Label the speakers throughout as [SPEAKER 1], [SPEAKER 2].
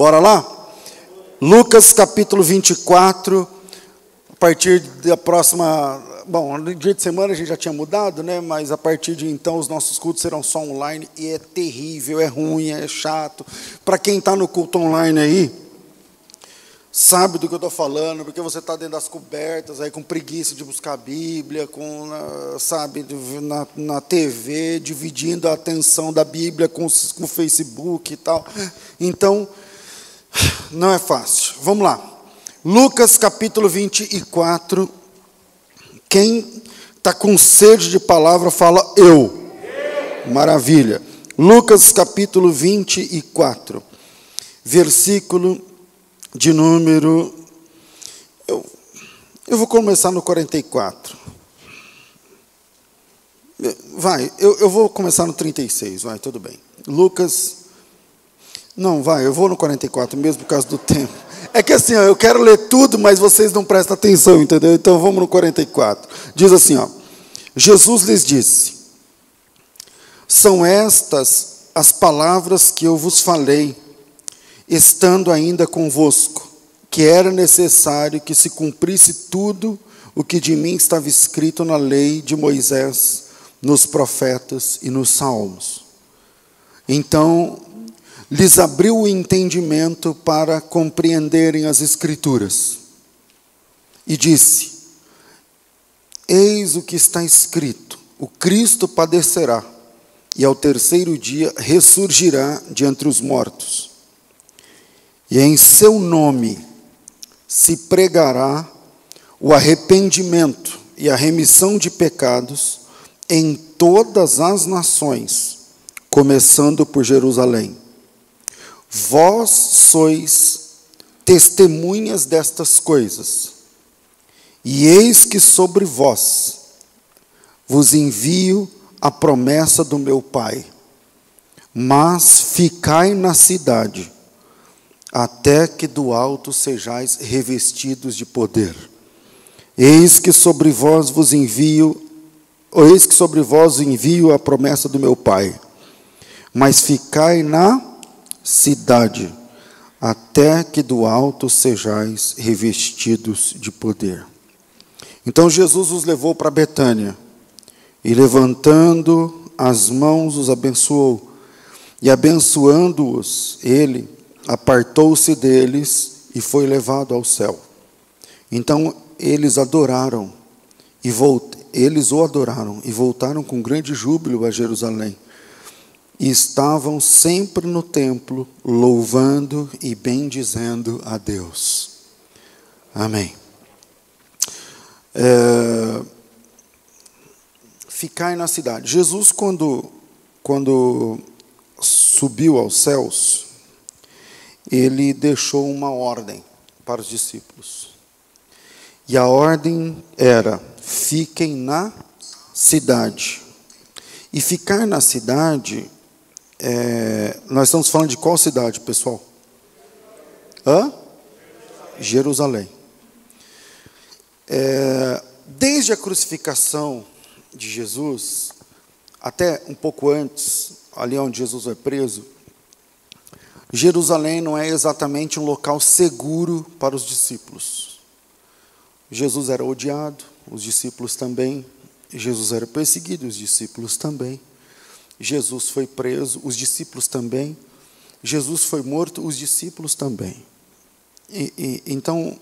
[SPEAKER 1] Bora lá? Lucas capítulo 24, a partir da próxima. Bom, no dia de semana a gente já tinha mudado, né? Mas a partir de então os nossos cultos serão só online e é terrível, é ruim, é chato. Para quem está no culto online aí, sabe do que eu estou falando, porque você está dentro das cobertas, aí com preguiça de buscar a Bíblia, com, sabe, na, na TV, dividindo a atenção da Bíblia com, com o Facebook e tal. Então, não é fácil. Vamos lá. Lucas capítulo 24. Quem está com sede de palavra, fala eu. Maravilha. Lucas capítulo 24, versículo de número. Eu, eu vou começar no 44. Vai, eu, eu vou começar no 36, vai, tudo bem. Lucas não, vai, eu vou no 44 mesmo por causa do tempo. É que assim, ó, eu quero ler tudo, mas vocês não prestam atenção, entendeu? Então vamos no 44. Diz assim, ó. Jesus lhes disse: São estas as palavras que eu vos falei, estando ainda convosco, que era necessário que se cumprisse tudo o que de mim estava escrito na lei de Moisés, nos profetas e nos salmos. Então lhes abriu o entendimento para compreenderem as Escrituras. E disse: Eis o que está escrito: o Cristo padecerá e ao terceiro dia ressurgirá de entre os mortos. E em seu nome se pregará o arrependimento e a remissão de pecados em todas as nações, começando por Jerusalém. Vós sois testemunhas destas coisas, e eis que sobre vós vos envio a promessa do meu Pai. Mas ficai na cidade, até que do alto sejais revestidos de poder. Eis que sobre vós vos envio, eis que sobre vós envio a promessa do meu Pai. Mas ficai na cidade, até que do alto sejais revestidos de poder. Então Jesus os levou para Betânia, e levantando as mãos os abençoou, e abençoando-os, ele apartou-se deles e foi levado ao céu. Então eles adoraram e volt... eles o adoraram e voltaram com grande júbilo a Jerusalém e estavam sempre no templo, louvando e bendizendo a Deus. Amém. É, ficar na cidade. Jesus, quando, quando subiu aos céus, ele deixou uma ordem para os discípulos. E a ordem era: fiquem na cidade. E ficar na cidade é, nós estamos falando de qual cidade, pessoal? Hã? Jerusalém. É, desde a crucificação de Jesus, até um pouco antes, ali onde Jesus foi preso, Jerusalém não é exatamente um local seguro para os discípulos. Jesus era odiado, os discípulos também. Jesus era perseguido, os discípulos também. Jesus foi preso, os discípulos também. Jesus foi morto, os discípulos também. E, e, então,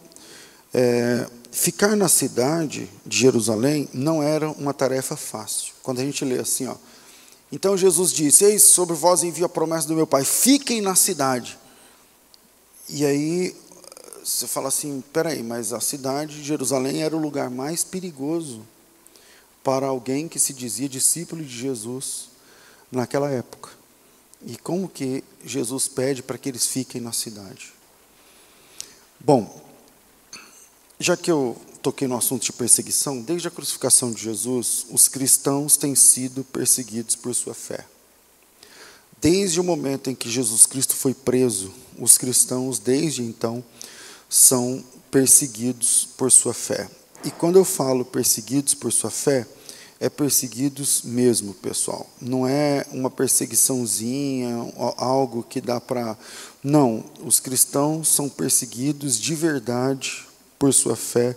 [SPEAKER 1] é, ficar na cidade de Jerusalém não era uma tarefa fácil. Quando a gente lê assim, ó, então Jesus disse: Eis, sobre vós envio a promessa do meu Pai, fiquem na cidade. E aí você fala assim: peraí, mas a cidade de Jerusalém era o lugar mais perigoso para alguém que se dizia discípulo de Jesus naquela época. E como que Jesus pede para que eles fiquem na cidade? Bom, já que eu toquei no assunto de perseguição, desde a crucificação de Jesus, os cristãos têm sido perseguidos por sua fé. Desde o momento em que Jesus Cristo foi preso, os cristãos, desde então, são perseguidos por sua fé. E quando eu falo perseguidos por sua fé, é perseguidos mesmo, pessoal. Não é uma perseguiçãozinha, algo que dá para. Não, os cristãos são perseguidos de verdade por sua fé.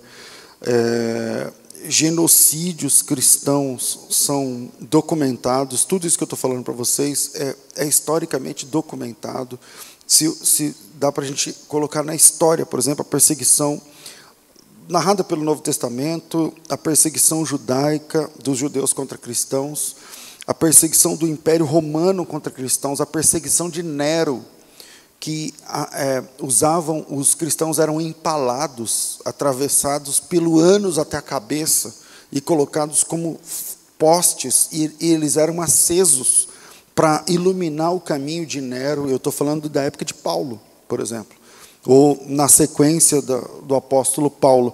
[SPEAKER 1] É, genocídios cristãos são documentados, tudo isso que eu estou falando para vocês é, é, historicamente documentado. Se, se dá para a gente colocar na história, por exemplo, a perseguição narrada pelo Novo Testamento, a perseguição judaica dos judeus contra cristãos, a perseguição do Império Romano contra cristãos, a perseguição de Nero, que é, usavam, os cristãos eram empalados, atravessados pelo ânus até a cabeça e colocados como postes, e, e eles eram acesos para iluminar o caminho de Nero. Eu estou falando da época de Paulo, por exemplo ou na sequência do, do apóstolo Paulo,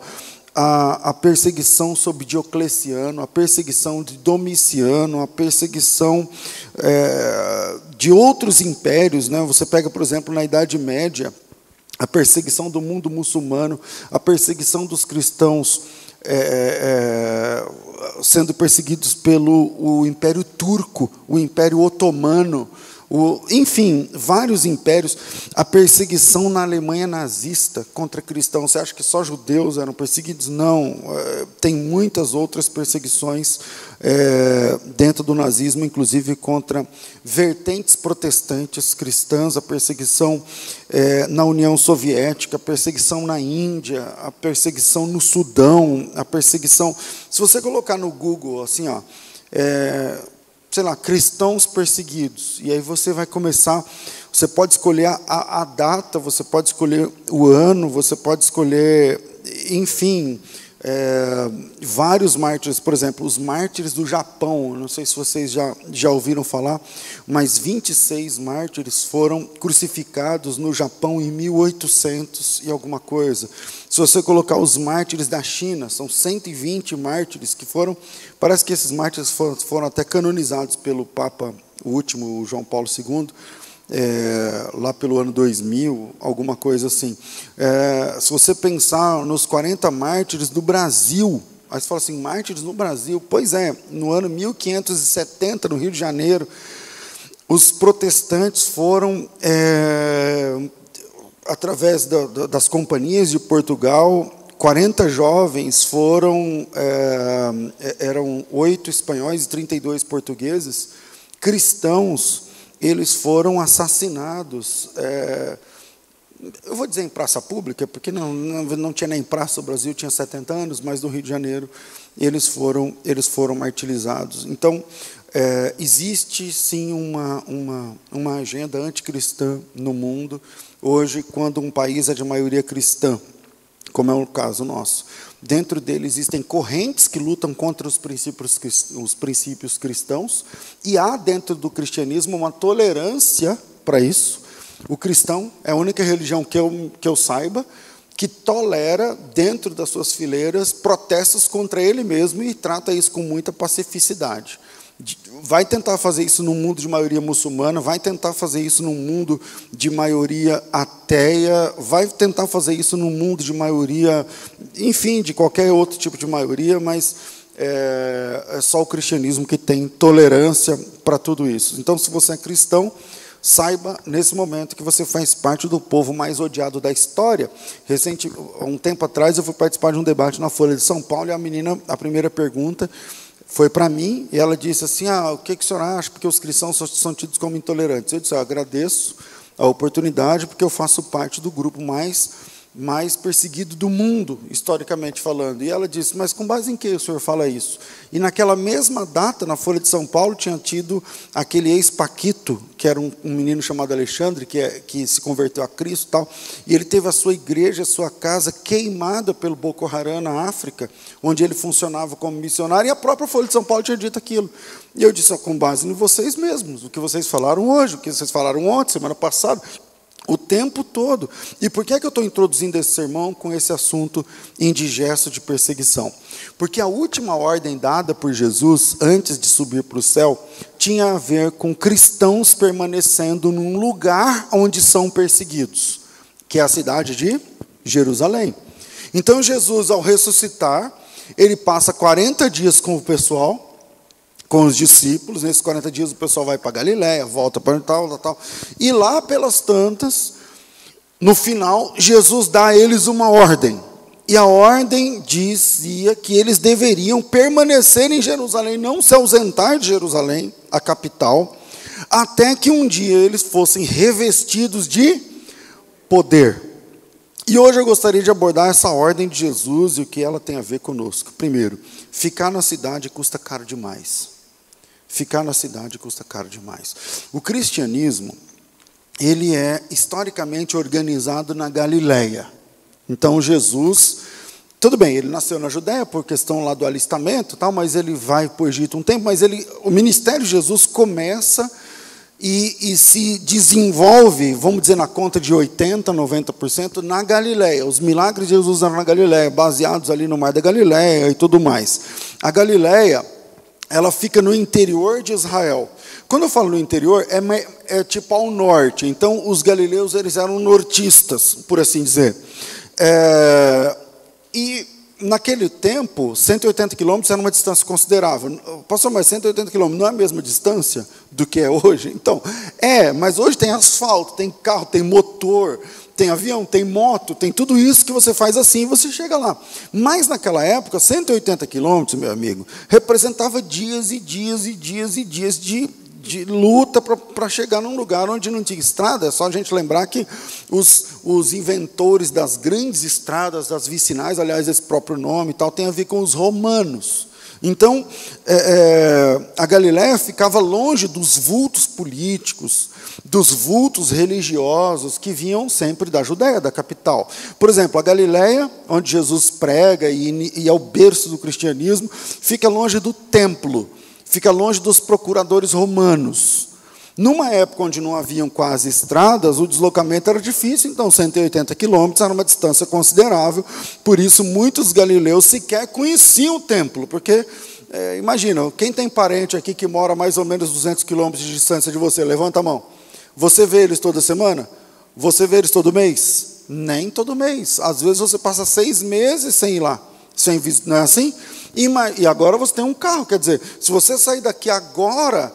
[SPEAKER 1] a, a, perseguição sobre Diocleciano, a perseguição de Domiciano, a perseguição é, de outros impérios. Né? Você pega, por exemplo, na Idade Média, a perseguição do mundo muçulmano, a perseguição dos cristãos é, é, sendo perseguidos pelo o Império Turco, o Império Otomano. O, enfim, vários impérios, a perseguição na Alemanha nazista contra cristãos. Você acha que só judeus eram perseguidos? Não, é, tem muitas outras perseguições é, dentro do nazismo, inclusive contra vertentes protestantes cristãs, a perseguição é, na União Soviética, a perseguição na Índia, a perseguição no Sudão, a perseguição. Se você colocar no Google assim, ó. É, sei lá, cristãos perseguidos. E aí você vai começar, você pode escolher a, a data, você pode escolher o ano, você pode escolher, enfim, é, vários mártires, por exemplo, os mártires do Japão, não sei se vocês já, já ouviram falar, mas 26 mártires foram crucificados no Japão em 1800 e alguma coisa. Se você colocar os mártires da China, são 120 mártires que foram, parece que esses mártires foram, foram até canonizados pelo Papa, o último, João Paulo II, é, lá pelo ano 2000, alguma coisa assim. É, se você pensar nos 40 mártires do Brasil, aí você fala assim, mártires no Brasil? Pois é, no ano 1570, no Rio de Janeiro, os protestantes foram, é, através da, das companhias de Portugal, 40 jovens foram, é, eram oito espanhóis e 32 portugueses, cristãos, eles foram assassinados. É, eu vou dizer em praça pública, porque não, não, não, tinha nem praça, o Brasil tinha 70 anos, mas no Rio de Janeiro eles foram, eles foram martirizados. Então, é, existe sim uma, uma, uma agenda anticristã no mundo, hoje, quando um país é de maioria cristã, como é o caso nosso. Dentro dele existem correntes que lutam contra os princípios, os princípios cristãos, e há dentro do cristianismo uma tolerância para isso. O cristão é a única religião que eu, que eu saiba que tolera, dentro das suas fileiras, protestos contra ele mesmo e trata isso com muita pacificidade vai tentar fazer isso num mundo de maioria muçulmana, vai tentar fazer isso num mundo de maioria ateia, vai tentar fazer isso num mundo de maioria, enfim, de qualquer outro tipo de maioria, mas é, é só o cristianismo que tem tolerância para tudo isso. Então, se você é cristão, saiba nesse momento que você faz parte do povo mais odiado da história. Recente, um tempo atrás, eu fui participar de um debate na Folha de São Paulo e a menina, a primeira pergunta foi para mim e ela disse assim: Ah, o que, que o senhor acha? Porque os cristãos são tidos como intolerantes. Eu disse: ah, agradeço a oportunidade, porque eu faço parte do grupo mais mais perseguido do mundo, historicamente falando. E ela disse: Mas com base em que o senhor fala isso? E naquela mesma data, na Folha de São Paulo, tinha tido aquele ex-Paquito, que era um, um, menino chamado Alexandre, que, é, que se converteu a Cristo e tal. E ele teve a sua igreja, a sua casa queimada pelo Boko Haram na África, onde ele funcionava como missionário. E a própria Folha de São Paulo tinha dito aquilo. E eu disse: Com base em vocês mesmos, o que vocês falaram hoje, o que vocês falaram ontem, semana passada. O tempo todo. E por que, é que eu estou introduzindo esse sermão com esse assunto indigesto de perseguição? Porque a última ordem dada por Jesus, antes de subir para o céu, tinha a ver com cristãos permanecendo num lugar onde são perseguidos, que é a cidade de Jerusalém. Então, Jesus, ao ressuscitar, ele passa 40 dias com o pessoal, com os discípulos. Nesses 40 dias o pessoal vai para Galiléia, volta para tal, tal, tal. E lá pelas tantas, no final, Jesus dá a eles uma ordem. E a ordem dizia que eles deveriam permanecer em Jerusalém, não se ausentar de Jerusalém, a capital, até que um dia eles fossem revestidos de poder. E hoje eu gostaria de abordar essa ordem de Jesus e o que ela tem a ver conosco. Primeiro, ficar na cidade custa caro demais. Ficar na cidade custa caro demais. O cristianismo, ele é historicamente organizado na Galileia. Então Jesus, tudo bem, ele nasceu na Judéia por questão lá do alistamento, tal, mas ele vai para o Egito um tempo, mas ele, o ministério de Jesus começa e, e, se desenvolve, vamos dizer, na conta de 80%, 90% na Galiléia. Os milagres de Jesus eram na Galiléia, baseados ali no Mar da Galiléia e tudo mais. A Galiléia, ela fica no interior de Israel. Quando eu falo no interior, é, é tipo ao norte. Então, os galileus eles eram nortistas, por assim dizer. É, e naquele tempo, 180 quilômetros era uma distância considerável. Passou mais 180 quilômetros, não é a mesma distância do que é hoje? Então, é, mas hoje tem asfalto, tem carro, tem motor, tem avião, tem moto, tem tudo isso que você faz assim e você chega lá. Mas naquela época, 180 quilômetros, meu amigo, representava dias e dias e dias e dias de de luta para chegar num lugar onde não tinha estrada. É só a gente lembrar que os, os inventores das grandes estradas, das vicinais, aliás, esse próprio nome e tal, tem a ver com os romanos. Então, é, é, a Galiléia ficava longe dos vultos políticos, dos vultos religiosos que vinham sempre da Judéia, da capital. Por exemplo, a Galiléia, onde Jesus prega e, e é o berço do cristianismo, fica longe do templo fica longe dos procuradores romanos. Numa época onde não haviam quase estradas, o deslocamento era difícil, então 180 quilômetros era uma distância considerável, por isso muitos galileus sequer conheciam o templo, porque, é, imagina, quem tem parente aqui que mora a mais ou menos 200 quilômetros de distância de você, levanta a mão. Você vê eles toda semana? Você vê eles todo mês? Nem todo mês. Às vezes você passa seis meses sem ir lá, sem não é assim? E agora você tem um carro, quer dizer, se você sair daqui agora,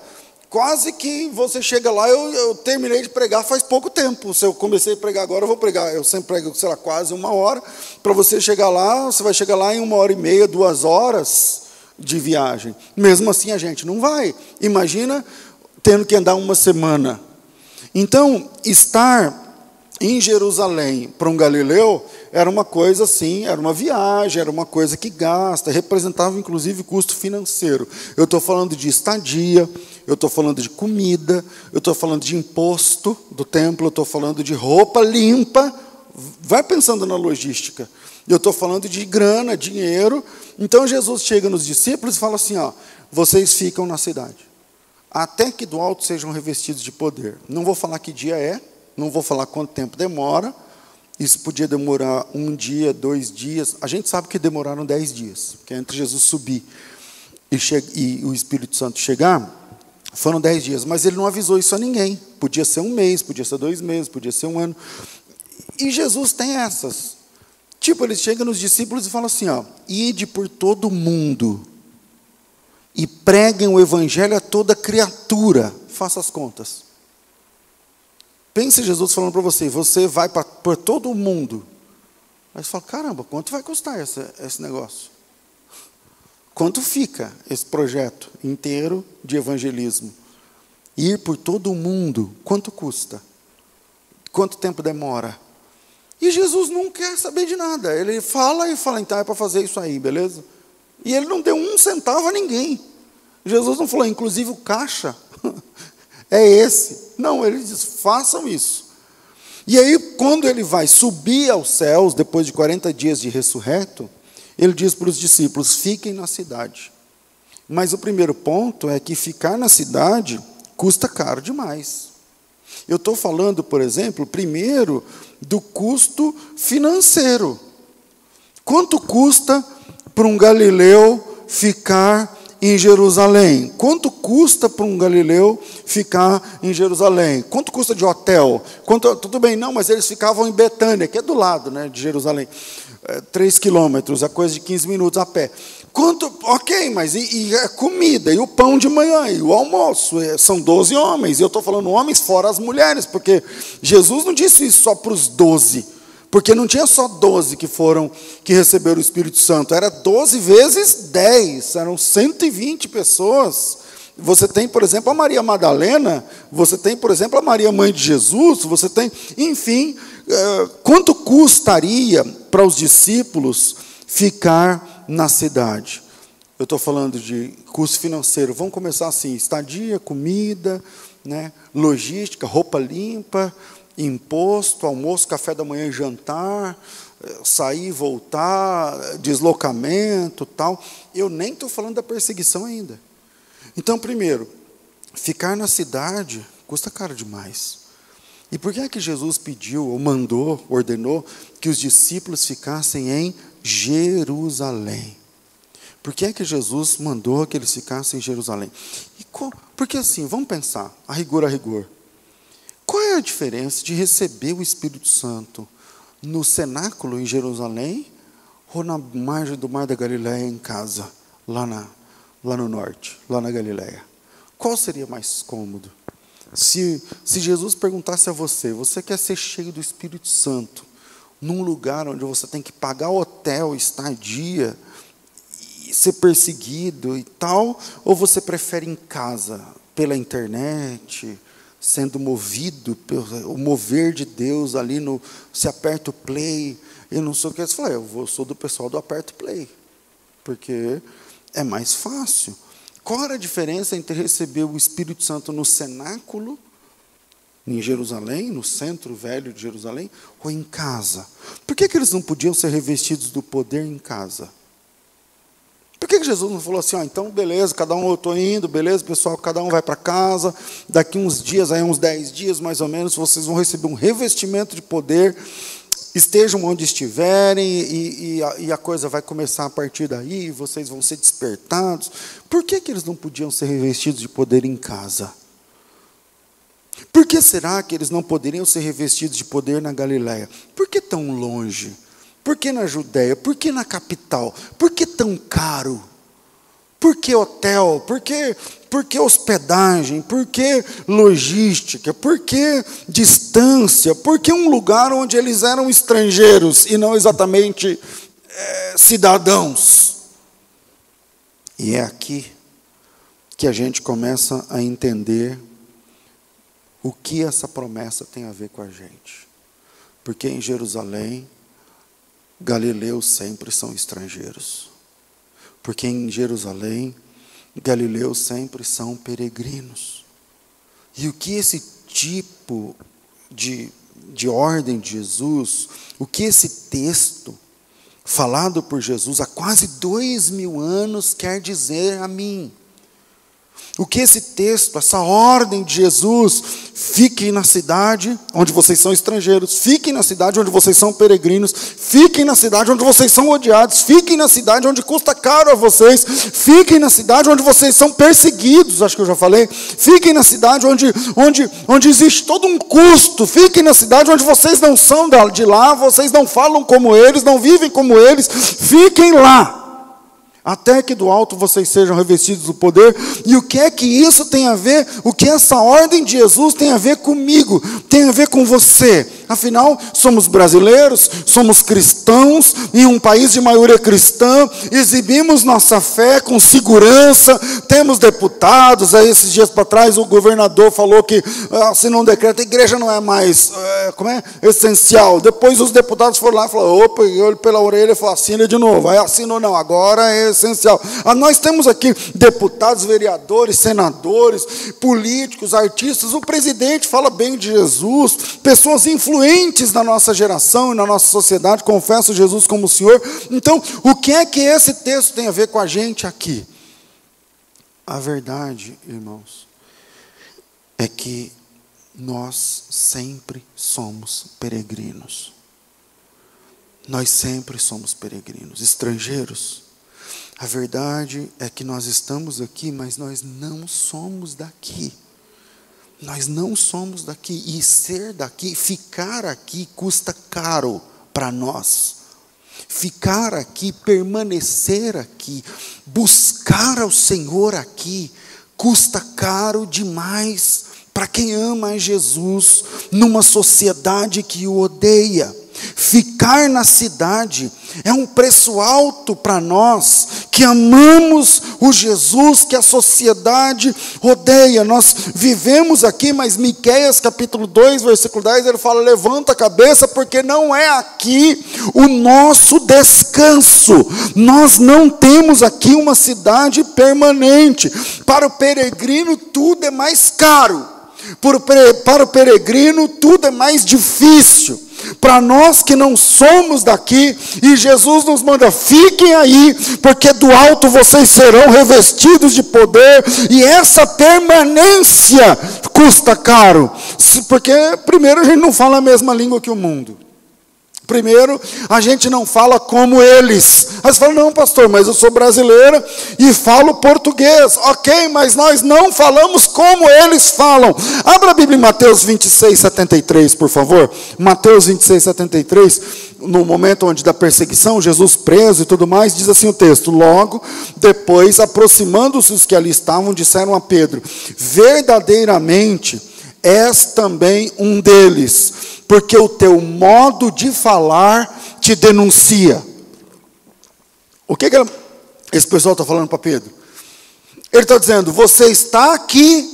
[SPEAKER 1] quase que você chega lá, eu, eu, terminei de pregar faz pouco tempo. Se eu comecei a pregar agora, eu vou pregar. Eu sempre prego, sei lá, quase uma hora. Para você chegar lá, você vai chegar lá em uma hora e meia, duas horas de viagem. Mesmo assim, a gente não vai. Imagina tendo que andar uma semana. Então, estar em Jerusalém para um galileu era uma coisa assim, era uma viagem, era uma coisa que gasta, representava inclusive custo financeiro. Eu estou falando de estadia, eu estou falando de comida, eu estou falando de imposto do templo, eu estou falando de roupa limpa. Vai pensando na logística. Eu estou falando de grana, dinheiro. Então Jesus chega nos discípulos e fala assim: ó, vocês ficam na cidade, até que do alto sejam revestidos de poder. Não vou falar que dia é, não vou falar quanto tempo demora. Isso podia demorar um dia, dois dias. A gente sabe que demoraram dez dias, porque entre Jesus subir e, e o Espírito Santo chegar, foram dez dias. Mas ele não avisou isso a ninguém. Podia ser um mês, podia ser dois meses, podia ser um ano. E Jesus tem essas. Tipo, ele chega nos discípulos e fala assim: ó, ide por todo mundo e preguem o evangelho a toda criatura. Faça as contas. Pense Jesus falando para você, você vai para por todo o mundo. Aí você fala, caramba, quanto vai custar esse, esse negócio? Quanto fica esse projeto inteiro de evangelismo? Ir por todo o mundo, quanto custa? Quanto tempo demora? E Jesus não quer saber de nada. Ele fala e fala, então é para fazer isso aí, beleza? E ele não deu um centavo a ninguém. Jesus não falou, inclusive o caixa é esse. Não, ele diz: façam isso. E aí, quando ele vai subir aos céus, depois de 40 dias de ressurreto, ele diz para os discípulos: fiquem na cidade. Mas o primeiro ponto é que ficar na cidade custa caro demais. Eu estou falando, por exemplo, primeiro do custo financeiro. Quanto custa para um galileu ficar em Jerusalém. Quanto custa para um galileu ficar em Jerusalém? Quanto custa de hotel? Quanto, tudo bem, não, mas eles ficavam em Betânia, que é do lado né, de Jerusalém. É, três quilômetros, a coisa de 15 minutos a pé. Quanto, ok, mas e, e, a comida, e o pão de manhã, e o almoço? É, são 12 homens, e eu estou falando homens fora as mulheres, porque Jesus não disse isso só para os 12 porque não tinha só 12 que foram, que receberam o Espírito Santo, era 12 vezes 10, eram 120 pessoas. Você tem, por exemplo, a Maria Madalena, você tem, por exemplo, a Maria Mãe de Jesus, você tem, enfim, eh, quanto custaria para os discípulos ficar na cidade? Eu estou falando de custo financeiro. Vamos começar assim: estadia, comida, né, logística, roupa limpa, imposto, almoço, café da manhã e jantar, eh, sair voltar, deslocamento, tal. Eu nem estou falando da perseguição ainda. Então, primeiro, ficar na cidade custa caro demais. E por que é que Jesus pediu, ou mandou, ordenou que os discípulos ficassem em Jerusalém? Por que é que Jesus mandou que eles ficassem em Jerusalém? E porque assim, vamos pensar, a rigor, a rigor. Qual é a diferença de receber o Espírito Santo no cenáculo em Jerusalém ou na margem do Mar da Galileia em casa, lá, na, lá no norte, lá na Galileia? Qual seria mais cômodo? Se, se Jesus perguntasse a você, você quer ser cheio do Espírito Santo num lugar onde você tem que pagar hotel, estadia, ser perseguido e tal, ou você prefere em casa, pela internet, sendo movido pelo mover de Deus ali no se aperta o play e não sei o que você fala, eu sou do pessoal do aperto play porque é mais fácil qual era a diferença entre receber o Espírito Santo no cenáculo em Jerusalém, no centro velho de Jerusalém, ou em casa? Por que, que eles não podiam ser revestidos do poder em casa? Que Jesus não falou assim, ó, então beleza, cada um eu estou indo, beleza, pessoal, cada um vai para casa, daqui uns dias, aí uns dez dias mais ou menos, vocês vão receber um revestimento de poder, estejam onde estiverem, e, e, a, e a, coisa vai começar a partir daí, vocês vão ser despertados. Por que, que eles não podiam ser revestidos de poder em casa? Por que será que eles não poderiam ser revestidos de poder na Galiléia? Por que tão longe? Por que na Judéia? Por que na capital? Por que tão caro? Por que hotel? Por que, por que hospedagem? Por que logística? Por que distância? Por que um lugar onde eles eram estrangeiros e não exatamente é, cidadãos? E é aqui que a gente começa a entender o que essa promessa tem a ver com a gente. Porque em Jerusalém Galileus sempre são estrangeiros. Porque em Jerusalém, Galileus sempre são peregrinos. E o que esse tipo de, de ordem de Jesus, o que esse texto falado por Jesus há quase dois mil anos quer dizer a mim? O que esse texto, essa ordem de Jesus, fiquem na cidade onde vocês são estrangeiros, fiquem na cidade onde vocês são peregrinos, fiquem na cidade onde vocês são odiados, fiquem na cidade onde custa caro a vocês, fiquem na cidade onde vocês são perseguidos, acho que eu já falei, fiquem na cidade onde, onde, onde existe todo um custo, fiquem na cidade onde vocês não são de lá, vocês não falam como eles, não vivem como eles, fiquem lá até que do alto vocês sejam revestidos do poder. E o que é que isso tem a ver? O que essa ordem de Jesus tem a ver comigo? Tem a ver com você? Afinal, somos brasileiros, somos cristãos, em um país de maioria cristã, exibimos nossa fé com segurança, temos deputados. Aí, esses dias para trás, o governador falou que ah, assinou um decreto, a igreja não é mais é, como é? essencial. Depois, os deputados foram lá e falaram: opa, e olho pela orelha e falou: assina de novo. Aí assinou, não, agora é essencial. Ah, nós temos aqui deputados, vereadores, senadores, políticos, artistas. O presidente fala bem de Jesus, pessoas influentes influentes na nossa geração e na nossa sociedade, confessam Jesus como Senhor. Então, o que é que esse texto tem a ver com a gente aqui? A verdade, irmãos, é que nós sempre somos peregrinos. Nós sempre somos peregrinos, estrangeiros. A verdade é que nós estamos aqui, mas nós não somos daqui. Nós não somos daqui. E ser daqui, ficar aqui, custa caro para nós. Ficar aqui, permanecer aqui, buscar ao Senhor aqui, custa caro demais para quem ama Jesus numa sociedade que o odeia. Ficar na cidade é um preço alto para nós que amamos o Jesus que a sociedade odeia. Nós vivemos aqui, mas Miqueias capítulo 2, versículo 10, ele fala: "Levanta a cabeça, porque não é aqui o nosso descanso. Nós não temos aqui uma cidade permanente. Para o peregrino tudo é mais caro. Para o peregrino tudo é mais difícil para nós que não somos daqui, e Jesus nos manda: fiquem aí, porque do alto vocês serão revestidos de poder, e essa permanência custa caro, porque primeiro a gente não fala a mesma língua que o mundo. Primeiro, a gente não fala como eles. Aí você fala, não, pastor, mas eu sou brasileira e falo português. Ok, mas nós não falamos como eles falam. Abra a Bíblia em Mateus 26, 73, por favor. Mateus 26, 73. No momento onde da perseguição, Jesus preso e tudo mais, diz assim o texto: Logo depois, aproximando-se os que ali estavam, disseram a Pedro: Verdadeiramente és também um deles porque o teu modo de falar te denuncia. O que, que esse pessoal está falando para Pedro? Ele está dizendo: você está aqui,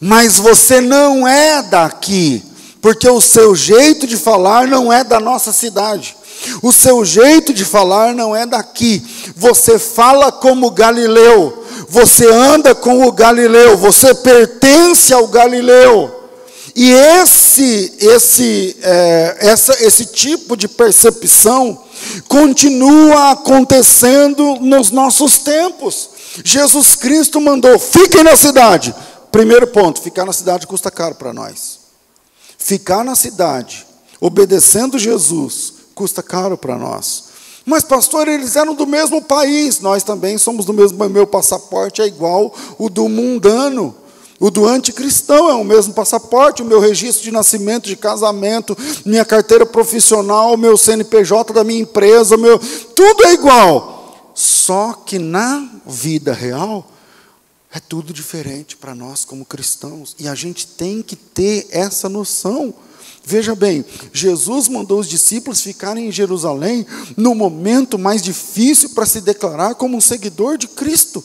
[SPEAKER 1] mas você não é daqui, porque o seu jeito de falar não é da nossa cidade. O seu jeito de falar não é daqui. Você fala como Galileu. Você anda com o Galileu. Você pertence ao Galileu. E esse, esse, é, essa, esse tipo de percepção continua acontecendo nos nossos tempos. Jesus Cristo mandou: fiquem na cidade. Primeiro ponto: ficar na cidade custa caro para nós. Ficar na cidade, obedecendo Jesus, custa caro para nós. Mas, pastor, eles eram do mesmo país, nós também somos do mesmo. Meu passaporte é igual o do mundano. O do anticristão é o mesmo passaporte, o meu registro de nascimento, de casamento, minha carteira profissional, meu CNPJ da minha empresa, meu, tudo é igual. Só que na vida real é tudo diferente para nós como cristãos, e a gente tem que ter essa noção. Veja bem, Jesus mandou os discípulos ficarem em Jerusalém no momento mais difícil para se declarar como um seguidor de Cristo.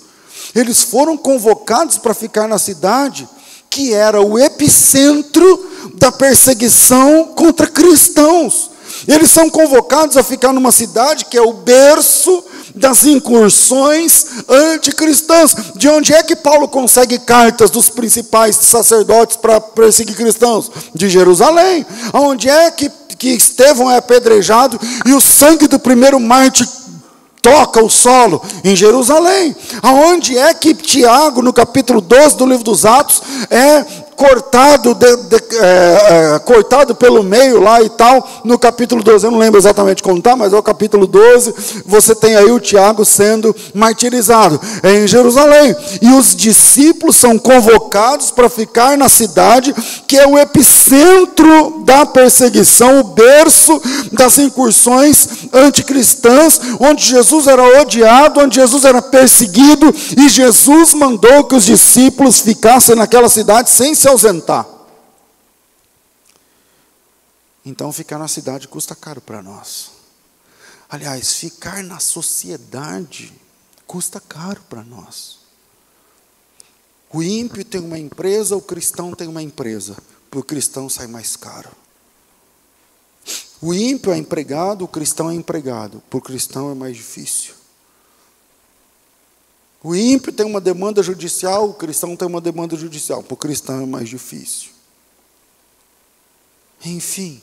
[SPEAKER 1] Eles foram convocados para ficar na cidade, que era o epicentro da perseguição contra cristãos. Eles são convocados a ficar numa cidade que é o berço das incursões anticristãs. De onde é que Paulo consegue cartas dos principais sacerdotes para perseguir cristãos? De Jerusalém. Onde é que, que Estevão é apedrejado e o sangue do primeiro mártir toca o solo em Jerusalém. Aonde é que Tiago, no capítulo 12 do livro dos Atos, é cortado, de, de, é, é, cortado pelo meio lá e tal, no capítulo 12, eu não lembro exatamente como está, mas é o capítulo 12, você tem aí o Tiago sendo martirizado, em Jerusalém, e os discípulos são convocados para ficar na cidade, que é o epicentro da perseguição, o berço das incursões anticristãs, onde Jesus era odiado, onde Jesus era perseguido, e Jesus mandou que os discípulos ficassem naquela cidade sem se se ausentar. Então, ficar na cidade custa caro para nós. Aliás, ficar na sociedade custa caro para nós. O ímpio tem uma empresa, o cristão tem uma empresa. Para o cristão sai mais caro. O ímpio é empregado, o cristão é empregado. Para o cristão é mais difícil. O ímpio tem uma demanda judicial, o cristão tem uma demanda judicial. Para o cristão é mais difícil. Enfim.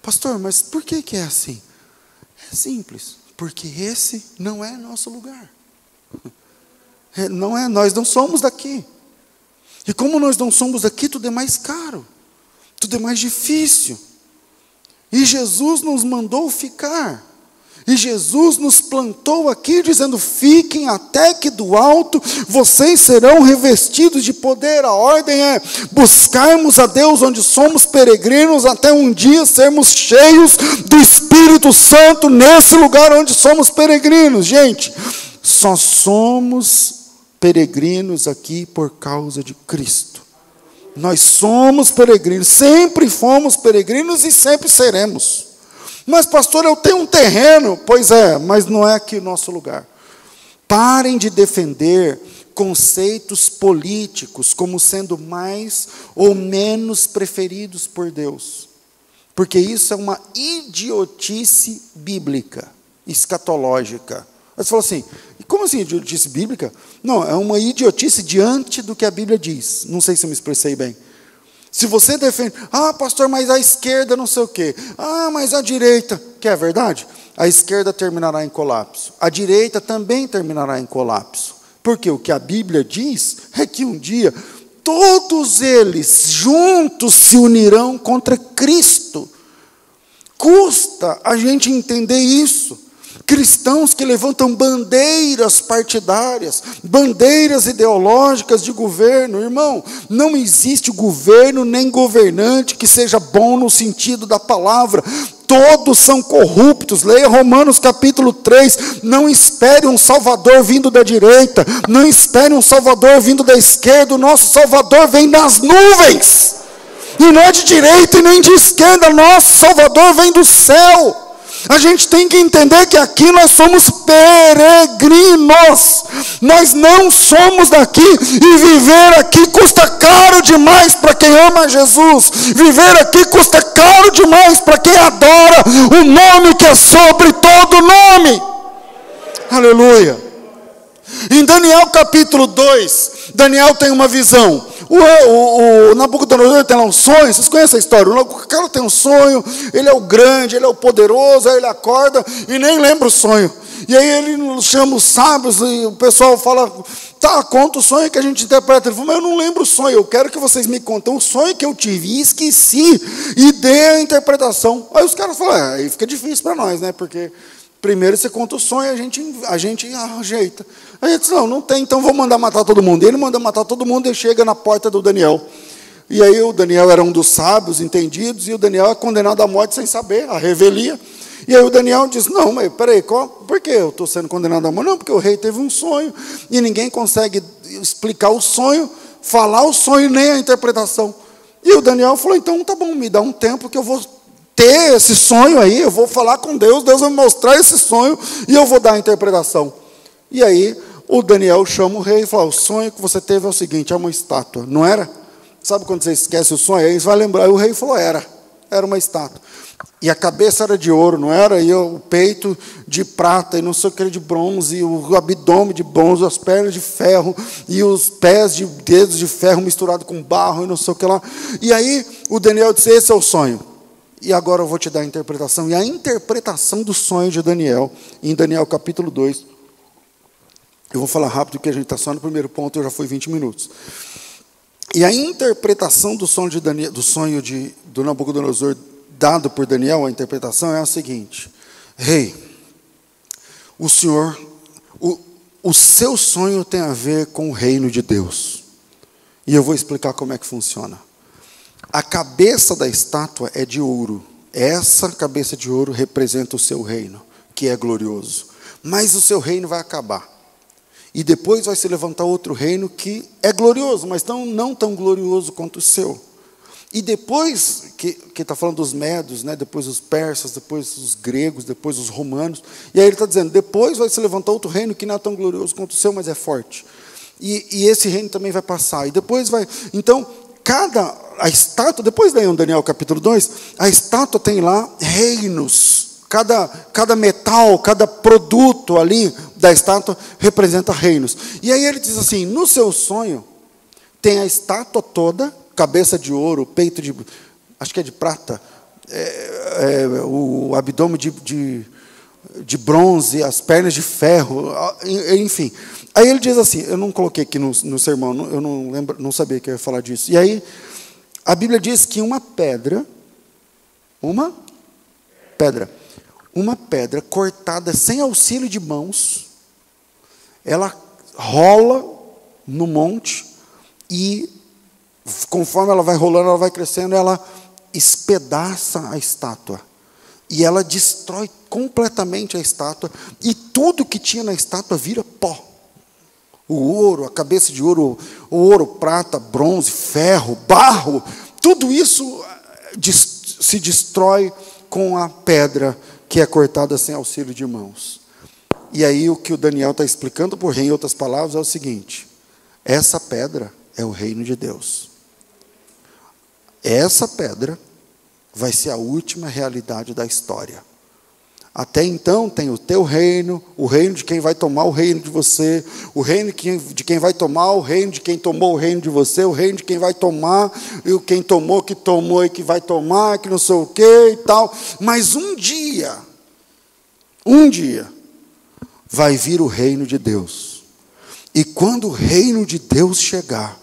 [SPEAKER 1] Pastor, mas por que, que é assim? É simples. Porque esse não é nosso lugar. É, não é, nós não somos daqui. E como nós não somos daqui, tudo é mais caro. Tudo é mais difícil. E Jesus nos mandou ficar. E Jesus nos plantou aqui dizendo: fiquem até que do alto vocês serão revestidos de poder. A ordem é buscarmos a Deus onde somos peregrinos, até um dia sermos cheios do Espírito Santo nesse lugar onde somos peregrinos. Gente, só somos peregrinos aqui por causa de Cristo. Nós somos peregrinos, sempre fomos peregrinos e sempre seremos. Mas, pastor, eu tenho um terreno. Pois é, mas não é aqui o nosso lugar. Parem de defender conceitos políticos como sendo mais ou menos preferidos por Deus. Porque isso é uma idiotice bíblica, escatológica. Aí você fala assim, como assim idiotice bíblica? Não, é uma idiotice diante do que a Bíblia diz. Não sei se eu me expressei bem. Se você defende, ah, pastor, mas a esquerda não sei o quê, ah, mas a direita, que é verdade, a esquerda terminará em colapso, a direita também terminará em colapso, porque o que a Bíblia diz é que um dia todos eles juntos se unirão contra Cristo. Custa a gente entender isso. Cristãos que levantam bandeiras partidárias, bandeiras ideológicas de governo. Irmão, não existe governo nem governante que seja bom no sentido da palavra. Todos são corruptos. Leia Romanos capítulo 3. Não espere um Salvador vindo da direita. Não espere um Salvador vindo da esquerda. O nosso Salvador vem das nuvens. E não é de direita e nem de esquerda. Nosso Salvador vem do céu. A gente tem que entender que aqui nós somos peregrinos. Nós não somos daqui e viver aqui custa caro demais para quem ama Jesus. Viver aqui custa caro demais para quem adora o nome que é sobre todo nome. Aleluia. Em Daniel capítulo 2, Daniel tem uma visão. O, o, o Nabucodonosor tem lá um sonho, vocês conhecem a história? O cara tem um sonho, ele é o grande, ele é o poderoso, aí ele acorda e nem lembra o sonho. E aí ele chama os sábios e o pessoal fala, tá, conta o sonho que a gente interpreta. Ele fala, mas eu não lembro o sonho, eu quero que vocês me contem o sonho que eu tive e esqueci e dê a interpretação. Aí os caras falam, é, aí fica difícil para nós, né? Porque primeiro você conta o sonho, a gente, a gente ajeita. Aí ele disse, não, não tem, então vou mandar matar todo mundo. Ele manda matar todo mundo e chega na porta do Daniel. E aí o Daniel era um dos sábios, entendidos, e o Daniel é condenado à morte sem saber, a revelia. E aí o Daniel diz, não, mas peraí, qual, por que eu estou sendo condenado à morte? Não, porque o rei teve um sonho, e ninguém consegue explicar o sonho, falar o sonho, nem a interpretação. E o Daniel falou, então tá bom, me dá um tempo que eu vou ter esse sonho aí, eu vou falar com Deus, Deus vai me mostrar esse sonho, e eu vou dar a interpretação. E aí o Daniel chama o rei e fala: O sonho que você teve é o seguinte: é uma estátua, não era? Sabe quando você esquece o sonho? Aí você vai lembrar. Aí o rei falou: Era, era uma estátua. E a cabeça era de ouro, não era? E o peito de prata, e não sei o que de bronze, e o abdômen de bronze, as pernas de ferro, e os pés de dedos de ferro misturado com barro, e não sei o que lá. E aí o Daniel disse: Esse é o sonho. E agora eu vou te dar a interpretação. E a interpretação do sonho de Daniel, em Daniel capítulo 2, eu vou falar rápido, porque a gente está só no primeiro ponto, eu já fui 20 minutos. E a interpretação do sonho de, Daniel, do, sonho de do Nabucodonosor dado por Daniel, a interpretação é a seguinte: Rei, hey, o Senhor, o, o seu sonho tem a ver com o reino de Deus. E eu vou explicar como é que funciona. A cabeça da estátua é de ouro. Essa cabeça de ouro representa o seu reino, que é glorioso. Mas o seu reino vai acabar. E depois vai se levantar outro reino que é glorioso, mas não, não tão glorioso quanto o seu. E depois, que está falando dos medos, né, depois os persas, depois os gregos, depois os romanos. E aí ele está dizendo: depois vai se levantar outro reino que não é tão glorioso quanto o seu, mas é forte. E, e esse reino também vai passar. E depois vai. Então, cada. A estátua, depois em Daniel capítulo 2, a estátua tem lá reinos Cada, cada metal, cada produto ali da estátua representa reinos. E aí ele diz assim: no seu sonho, tem a estátua toda, cabeça de ouro, peito de. acho que é de prata, é, é, o abdômen de, de, de bronze, as pernas de ferro, enfim. Aí ele diz assim: eu não coloquei aqui no, no sermão, eu não, lembro, não sabia que eu ia falar disso. E aí, a Bíblia diz que uma pedra, uma pedra, uma pedra cortada sem auxílio de mãos, ela rola no monte e conforme ela vai rolando, ela vai crescendo, ela espedaça a estátua. E ela destrói completamente a estátua e tudo que tinha na estátua vira pó. O ouro, a cabeça de ouro, o ouro, prata, bronze, ferro, barro, tudo isso eh, se destrói com a pedra que é cortada sem auxílio de mãos. E aí o que o Daniel está explicando por rei, em outras palavras, é o seguinte: essa pedra é o reino de Deus. Essa pedra vai ser a última realidade da história. Até então tem o teu reino, o reino de quem vai tomar o reino de você, o reino de quem vai tomar o reino de quem tomou o reino de você, o reino de quem vai tomar, e o quem tomou, que tomou e que vai tomar, que não sei o que e tal. Mas um dia, um dia, vai vir o reino de Deus. E quando o reino de Deus chegar,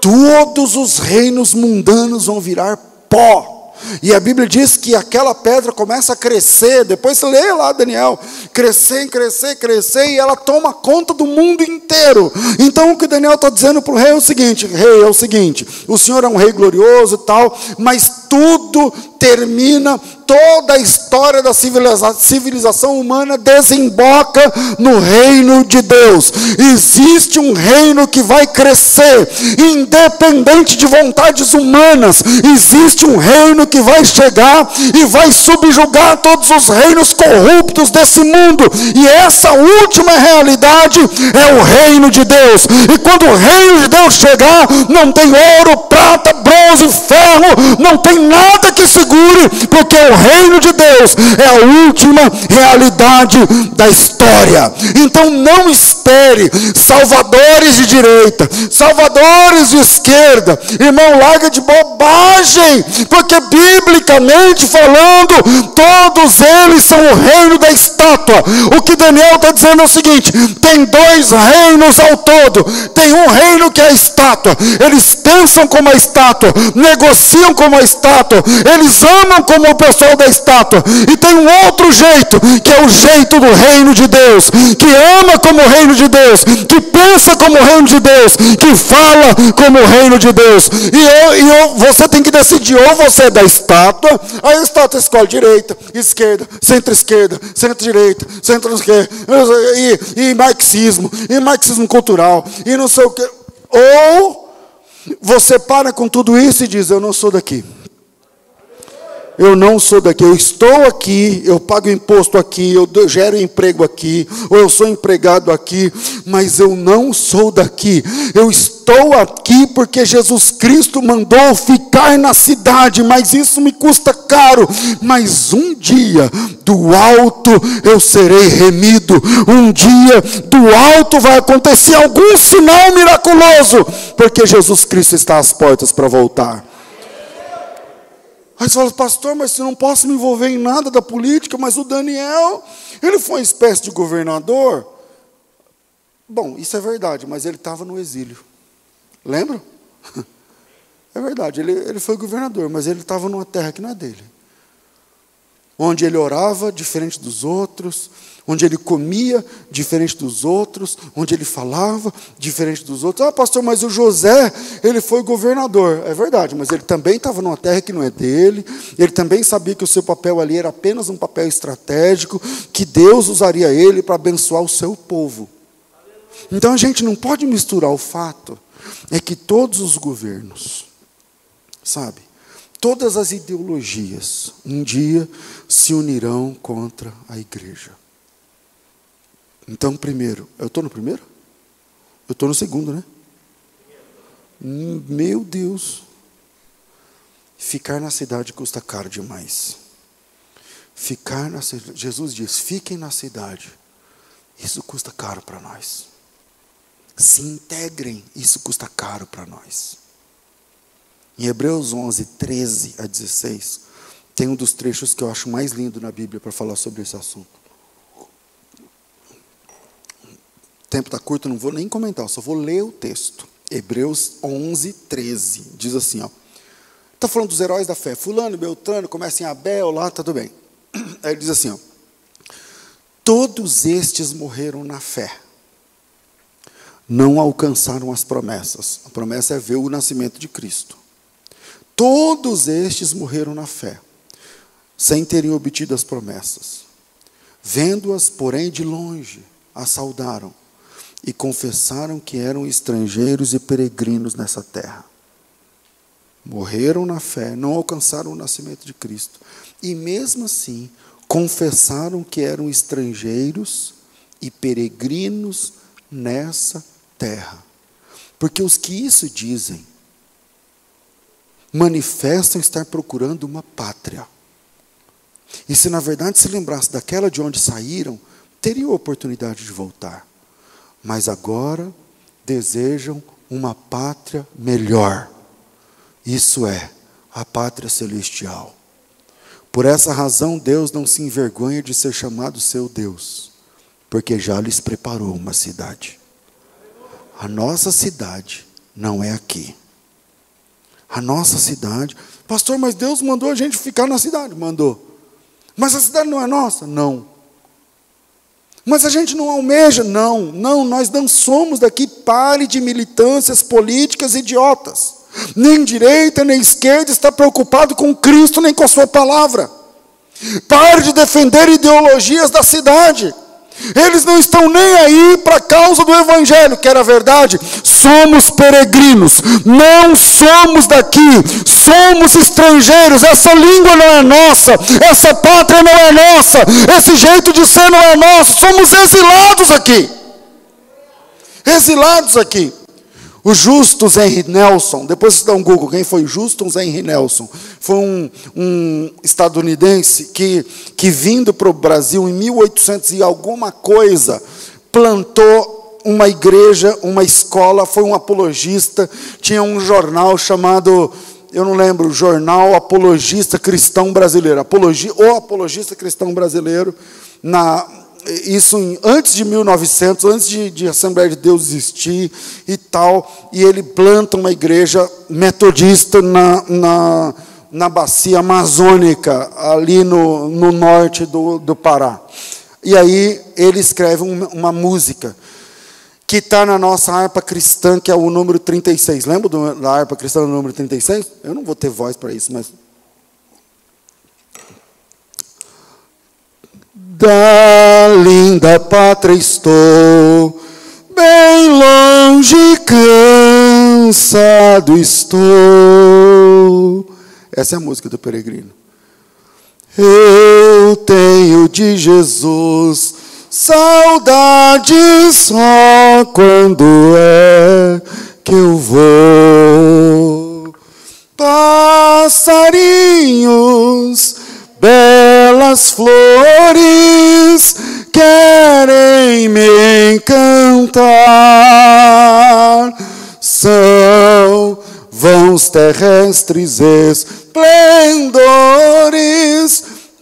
[SPEAKER 1] todos os reinos mundanos vão virar pó e a Bíblia diz que aquela pedra começa a crescer, depois você lê lá, Daniel, crescer, crescer, crescer, e ela toma conta do mundo inteiro. Então o que Daniel está dizendo para o rei é o seguinte: rei, é o seguinte, o Senhor é um rei glorioso e tal, mas tudo termina toda a história da civilização humana desemboca no reino de Deus. Existe um reino que vai crescer, independente de vontades humanas. Existe um reino que vai chegar e vai subjugar todos os reinos corruptos desse mundo. E essa última realidade é o reino de Deus. E quando o reino de Deus chegar, não tem ouro, prata, bronze, ferro, não tem nada que segure, porque o reino de Deus é a última realidade da história. Então não espere salvadores de direita, salvadores de esquerda. Irmão, larga de bobagem, porque biblicamente falando, todos eles são o reino da estátua. O que Daniel está dizendo é o seguinte: tem dois reinos ao todo. Tem um reino que é a estátua. Eles pensam como a estátua, negociam como a estátua, eles amam como o pessoal da estátua. E tem um outro jeito, que é o jeito do reino de Deus, que ama como o reino de Deus, que pensa como o reino de Deus, que fala como o reino de Deus. E, eu, e eu, você tem que decidir, ou você é da estátua, a estátua escolhe direita, esquerda, centro-esquerda, centro-direita, centro-esquerda, e, e marxismo, e marxismo cultural, e não sei o que. Ou você para com tudo isso e diz: Eu não sou daqui eu não sou daqui, eu estou aqui, eu pago imposto aqui, eu gero emprego aqui, ou eu sou empregado aqui, mas eu não sou daqui. Eu estou aqui porque Jesus Cristo mandou ficar na cidade, mas isso me custa caro. Mas um dia do alto eu serei remido. Um dia do alto vai acontecer algum sinal miraculoso, porque Jesus Cristo está às portas para voltar. Aí você fala, pastor, mas eu não posso me envolver em nada da política, mas o Daniel, ele foi uma espécie de governador. Bom, isso é verdade, mas ele estava no exílio. Lembra? É verdade, ele, ele foi governador, mas ele estava numa terra que não é dele. Onde ele orava diferente dos outros, onde ele comia diferente dos outros, onde ele falava diferente dos outros. Ah, pastor, mas o José, ele foi governador. É verdade, mas ele também estava numa terra que não é dele, ele também sabia que o seu papel ali era apenas um papel estratégico, que Deus usaria ele para abençoar o seu povo. Então a gente não pode misturar o fato é que todos os governos, sabe, todas as ideologias um dia se unirão contra a igreja. Então, primeiro, eu estou no primeiro? Eu estou no segundo, né? Meu Deus. Ficar na cidade custa caro demais. Ficar na cidade. Jesus diz: fiquem na cidade. Isso custa caro para nós. Se integrem. Isso custa caro para nós. Em Hebreus 11, 13 a 16, tem um dos trechos que eu acho mais lindo na Bíblia para falar sobre esse assunto. O tempo está curto, não vou nem comentar, só vou ler o texto. Hebreus 11, 13. Diz assim, ó. Está falando dos heróis da fé. Fulano, Beltrano, começa em Abel, lá, tá tudo bem. Aí ele diz assim, ó. Todos estes morreram na fé. Não alcançaram as promessas. A promessa é ver o nascimento de Cristo. Todos estes morreram na fé, sem terem obtido as promessas. Vendo-as, porém, de longe, as saudaram e confessaram que eram estrangeiros e peregrinos nessa terra. Morreram na fé, não alcançaram o nascimento de Cristo. E mesmo assim, confessaram que eram estrangeiros e peregrinos nessa terra. Porque os que isso dizem manifestam estar procurando uma pátria. E se na verdade se lembrasse daquela de onde saíram, teriam a oportunidade de voltar. Mas agora desejam uma pátria melhor. Isso é a pátria celestial. Por essa razão, Deus não se envergonha de ser chamado seu Deus, porque já lhes preparou uma cidade. A nossa cidade não é aqui. A nossa cidade, pastor, mas Deus mandou a gente ficar na cidade. Mandou. Mas a cidade não é nossa? Não. Mas a gente não almeja? Não, não, nós não somos daqui. Pare de militâncias políticas idiotas. Nem direita, nem esquerda está preocupado com Cristo, nem com a sua palavra. Pare de defender ideologias da cidade. Eles não estão nem aí para a causa do Evangelho, que era verdade. Somos peregrinos, não somos daqui, somos estrangeiros. Essa língua não é nossa, essa pátria não é nossa, esse jeito de ser não é nosso. Somos exilados aqui. Exilados aqui. O Justus Henry Nelson, depois você dá um Google, quem foi Justus Henry Nelson? Foi um, um estadunidense que, que vindo para o Brasil em 1800 e alguma coisa, plantou uma igreja, uma escola, foi um apologista, tinha um jornal chamado, eu não lembro, Jornal Apologista Cristão Brasileiro, apologi, o Apologista Cristão Brasileiro, na isso em, antes de 1900, antes de, de Assembleia de Deus existir e tal, e ele planta uma igreja metodista na, na, na bacia amazônica, ali no, no norte do, do Pará. E aí ele escreve uma, uma música que está na nossa harpa cristã, que é o número 36. Lembra do, da harpa cristã do número 36? Eu não vou ter voz para isso, mas Da linda pátria estou, bem longe, cansado estou. Essa é a música do peregrino. Eu tenho de Jesus saudade só quando é que eu vou. Passarinhos belas flores querem me encantar. São vãos terrestres esplendores,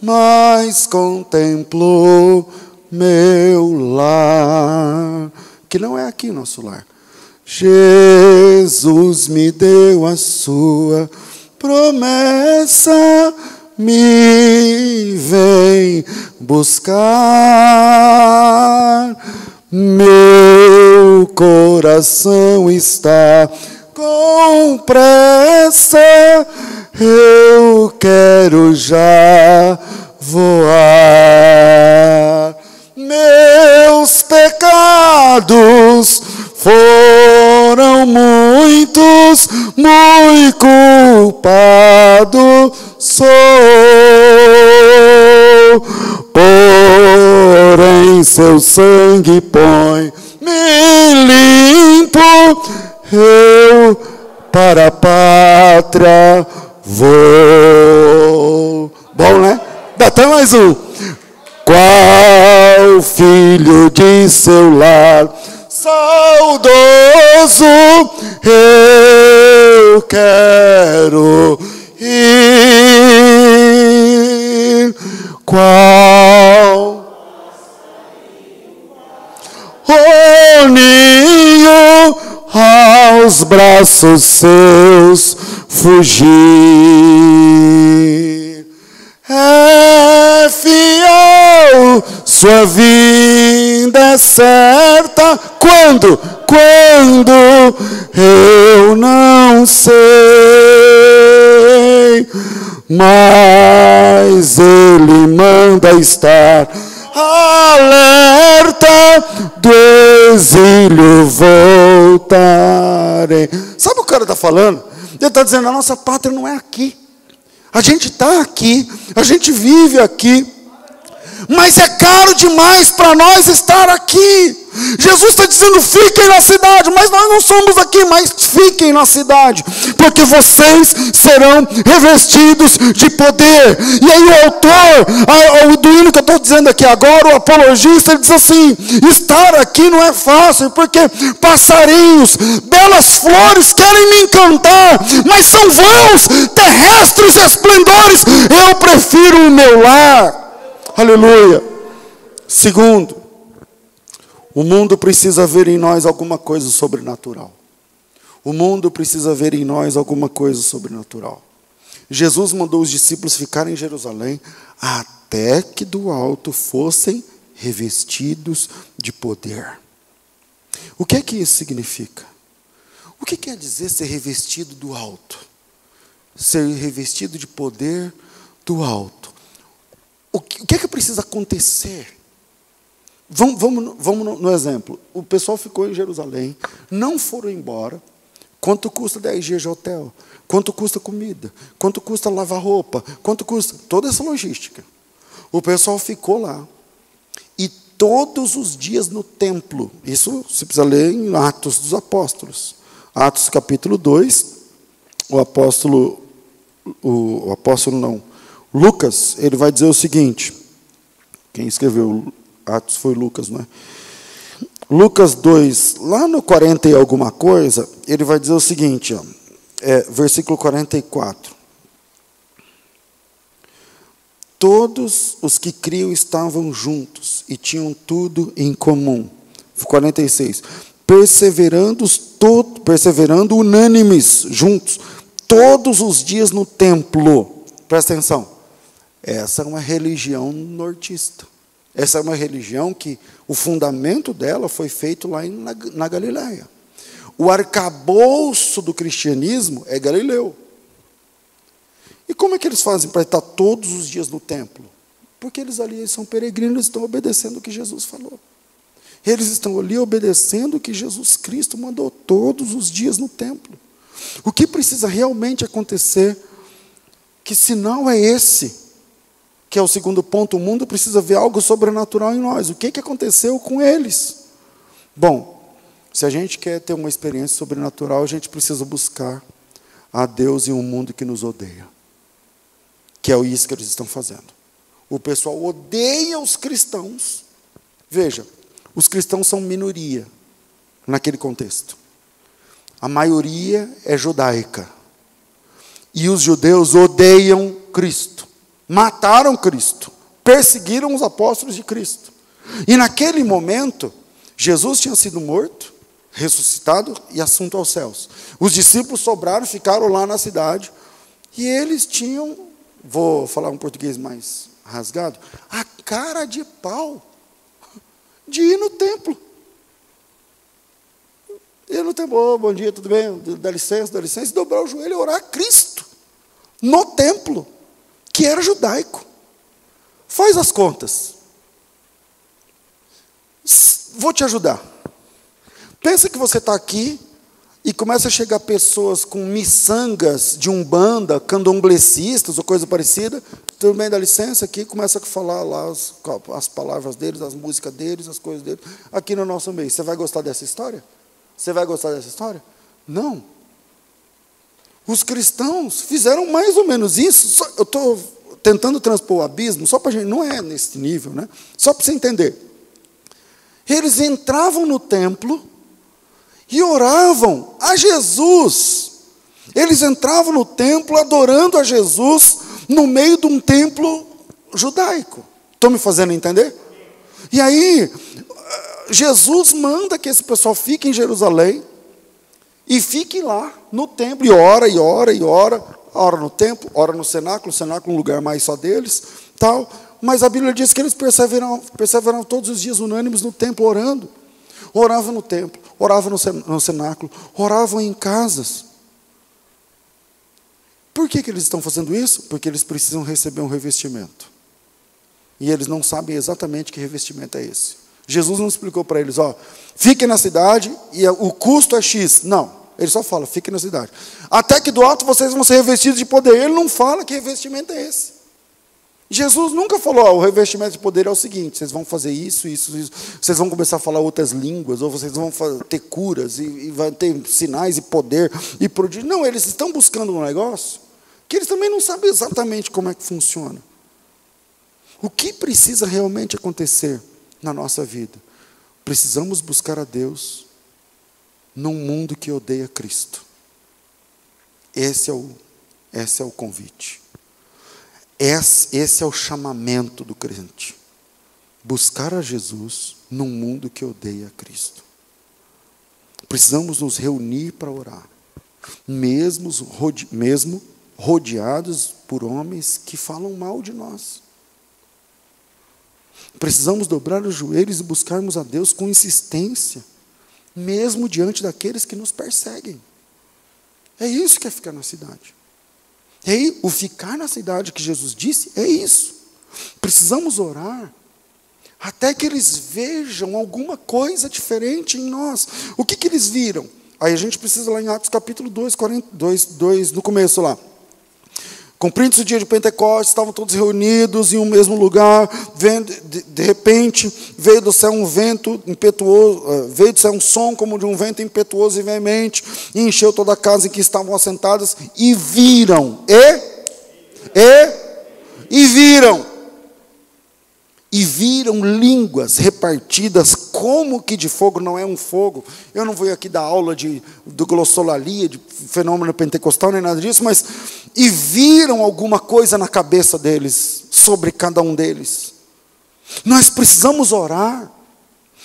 [SPEAKER 1] mas contemplo meu lar, que não é aqui nosso lar. Jesus me deu a sua promessa me vem buscar. Meu coração está com pressa, eu quero já voar. Meus pecados foram muitos, muito culpado sou. Porém, seu sangue põe me limpo, eu para a pátria vou. Bom, né? Dá até mais um. Qual filho de seu lar? saudoso eu quero ir. Qual o ninho aos braços seus fugir? É fiel sua vinda é certa. Quando? Quando eu não sei, mas Ele manda estar alerta do exílio voltarei. Sabe o que o cara está falando? Ele está dizendo: a nossa pátria não é aqui. A gente está aqui, a gente vive aqui, mas é caro demais para nós estar aqui. Jesus está dizendo: fiquem na cidade, mas nós não somos aqui, mas fiquem na cidade, porque vocês serão revestidos de poder. E aí, o autor o do hino que eu estou dizendo aqui agora, o apologista, ele diz assim: estar aqui não é fácil, porque passarinhos, belas flores querem me encantar, mas são vãos, terrestres esplendores. Eu prefiro o meu lar. Aleluia. Segundo, o mundo precisa ver em nós alguma coisa sobrenatural. O mundo precisa ver em nós alguma coisa sobrenatural. Jesus mandou os discípulos ficarem em Jerusalém até que do alto fossem revestidos de poder. O que é que isso significa? O que quer dizer ser revestido do alto? Ser revestido de poder do alto. O que, é que precisa acontecer Vamos, vamos, vamos no, exemplo. O pessoal ficou em Jerusalém, não foram embora. Quanto custa 10 dias de hotel? Quanto custa comida? Quanto custa lavar roupa? Quanto custa? Toda essa logística. O pessoal ficou lá. E todos os dias no templo. Isso você precisa ler em Atos dos Apóstolos. Atos capítulo 2. O apóstolo, o, o apóstolo não, Lucas, ele vai dizer o seguinte. Quem escreveu Atos foi Lucas, não é? Lucas 2, lá no 40 e alguma coisa, ele vai dizer o seguinte, ó, é, versículo 44. Todos os que criam estavam juntos e tinham tudo em comum. 46. Perseverando, todo, perseverando unânimes, juntos, todos os dias no templo. Presta atenção. Essa é uma religião nortista. Essa é uma religião que o fundamento dela foi feito lá na, na Galiléia. O arcabouço do cristianismo é Galileu. E como é que eles fazem para estar todos os dias no templo? Porque eles ali são peregrinos, estão obedecendo o que Jesus falou. Eles estão ali obedecendo o que Jesus Cristo mandou todos os dias no templo. O que precisa realmente acontecer? Que sinal é esse? Que é o segundo ponto, o mundo precisa ver algo sobrenatural em nós. O que, que aconteceu com eles? Bom, se a gente quer ter uma experiência sobrenatural, a gente precisa buscar a Deus em um mundo que nos odeia. Que é isso que eles estão fazendo. O pessoal odeia os cristãos. Veja, os cristãos são minoria naquele contexto. A maioria é judaica. E os judeus odeiam Cristo mataram Cristo, perseguiram os apóstolos de Cristo. E naquele momento, Jesus tinha sido morto, ressuscitado e assunto aos céus. Os discípulos sobraram, ficaram lá na cidade, e eles tinham, vou falar um português mais rasgado, a cara de pau de ir no templo. Ir no templo, oh, bom dia, tudo bem? Dá licença, dá licença, e dobrar o joelho e orar a Cristo no templo que era judaico. Faz as contas. Vou te ajudar. Pensa que você está aqui e começa a chegar pessoas com miçangas de umbanda, candomblecistas ou coisa parecida. Tudo bem, dá licença aqui, começa a falar lá as, as palavras deles, as músicas deles, as coisas deles, aqui no nosso meio. Você vai gostar dessa história? Você vai gostar dessa história? Não. Os cristãos fizeram mais ou menos isso. Só, eu estou tentando transpor o abismo, só para gente, não é nesse nível, né? Só para você entender. Eles entravam no templo e oravam a Jesus. Eles entravam no templo adorando a Jesus no meio de um templo judaico. Estão me fazendo entender? E aí, Jesus manda que esse pessoal fique em Jerusalém e fique lá no templo, e ora, e ora, e ora, ora no templo, ora no cenáculo, o cenáculo é um lugar mais só deles, tal. Mas a Bíblia diz que eles perseveravam, perseveravam todos os dias unânimes no templo orando. Oravam no templo, oravam no cenáculo, oravam em casas. Por que, que eles estão fazendo isso? Porque eles precisam receber um revestimento. E eles não sabem exatamente que revestimento é esse. Jesus não explicou para eles, ó, fiquem na cidade e o custo é X. Não, ele só fala, fiquem na cidade. Até que do alto vocês vão ser revestidos de poder. Ele não fala que revestimento é esse. Jesus nunca falou, ó, o revestimento de poder é o seguinte: vocês vão fazer isso, isso, isso, vocês vão começar a falar outras línguas, ou vocês vão ter curas, e, e vai ter sinais e poder e prodígio. Não, eles estão buscando um negócio que eles também não sabem exatamente como é que funciona. O que precisa realmente acontecer na nossa vida? Precisamos buscar a Deus num mundo que odeia Cristo. Esse é o, esse é o convite. Esse, esse é o chamamento do crente. Buscar a Jesus num mundo que odeia Cristo. Precisamos nos reunir para orar, mesmo, mesmo rodeados por homens que falam mal de nós. Precisamos dobrar os joelhos e buscarmos a Deus com insistência, mesmo diante daqueles que nos perseguem. É isso que é ficar na cidade. É o ficar na cidade que Jesus disse é isso. Precisamos orar até que eles vejam alguma coisa diferente em nós. O que, que eles viram? Aí a gente precisa lá em Atos capítulo 2, 42, 2, no começo lá. Cumprindo-se o dia de Pentecostes, estavam todos reunidos em um mesmo lugar, de, repente veio do céu um vento impetuoso, eh, veio do céu um som como de um vento impetuoso e veemente, e encheu toda a casa em que estavam assentados, e viram, e, e, e viram. E viram línguas repartidas como que de fogo não é um fogo. Eu não vou aqui dar aula de, glossolalia, de fenômeno pentecostal, nem nada disso, mas e viram alguma coisa na cabeça deles, sobre cada um deles. Nós precisamos orar,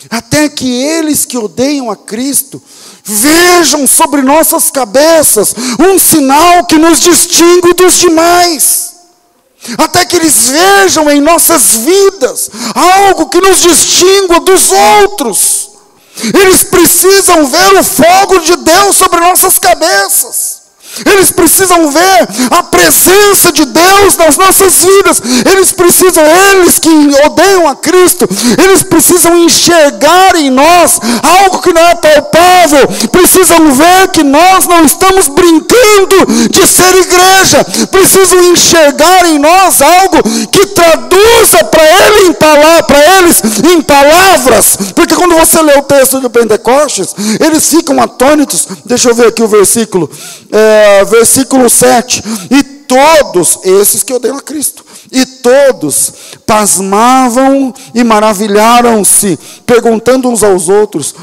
[SPEAKER 1] até que eles que odeiam a Cristo vejam sobre nossas cabeças um sinal que nos distingue dos demais até que eles vejam em nossas vidas algo que nos distingua dos outros. Eles precisam ver o fogo de Deus sobre nossas cabeças. Eles precisam ver a presença de Deus nas nossas vidas. Eles precisam, eles que odeiam a Cristo, eles precisam enxergar em nós algo que não é palpável. Precisam ver que nós não estamos brincando de ser igreja. Precisam enxergar em nós algo que traduza para ele para eles em palavras. Porque quando você lê o texto de Pentecostes, eles ficam atônitos. Deixa eu ver aqui o versículo. É, versículo 7. E todos, esses que odeiam a Cristo, e todos pasmavam e maravilharam-se, perguntando uns aos outros: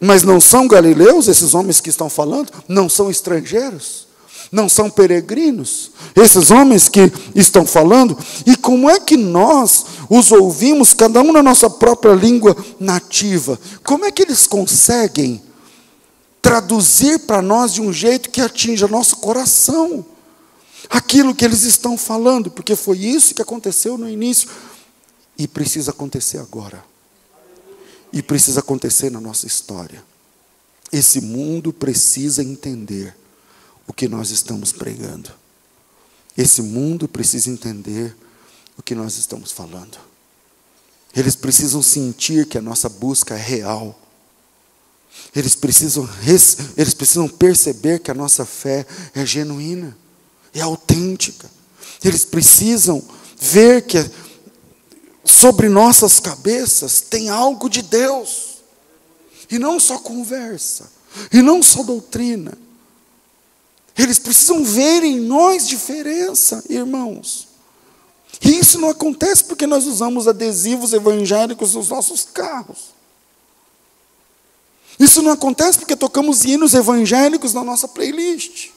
[SPEAKER 1] Mas não são galileus esses homens que estão falando? Não são estrangeiros? Não são peregrinos? Esses homens que estão falando? E como é que nós os ouvimos, cada um na nossa própria língua nativa? Como é que eles conseguem traduzir para nós de um jeito que atinja nosso coração aquilo que eles estão falando, porque foi isso que aconteceu no início e precisa acontecer agora. E precisa acontecer na nossa história. Esse mundo precisa entender o que nós estamos pregando. Esse mundo precisa entender o que nós estamos falando. Eles precisam sentir que a nossa busca é real eles precisam, eles precisam perceber que a nossa fé é genuína, é autêntica. Eles precisam ver que sobre nossas cabeças tem algo de Deus. E não só conversa, e não só doutrina. Eles precisam ver em nós diferença, irmãos. E isso não acontece porque nós usamos adesivos evangélicos nos nossos carros. Isso não acontece porque tocamos hinos evangélicos na nossa playlist.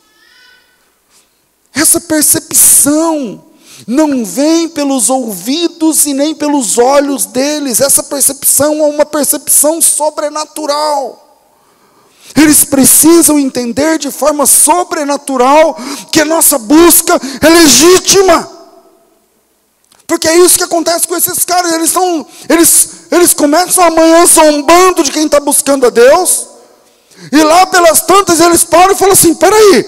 [SPEAKER 1] Essa percepção não vem pelos ouvidos e nem pelos olhos deles. Essa percepção é uma percepção sobrenatural. Eles precisam entender de forma sobrenatural que a nossa busca é legítima. Porque é isso que acontece com esses caras. Eles, são, eles, eles começam amanhã zombando de quem está buscando a Deus. E lá pelas tantas eles param e falam assim: peraí,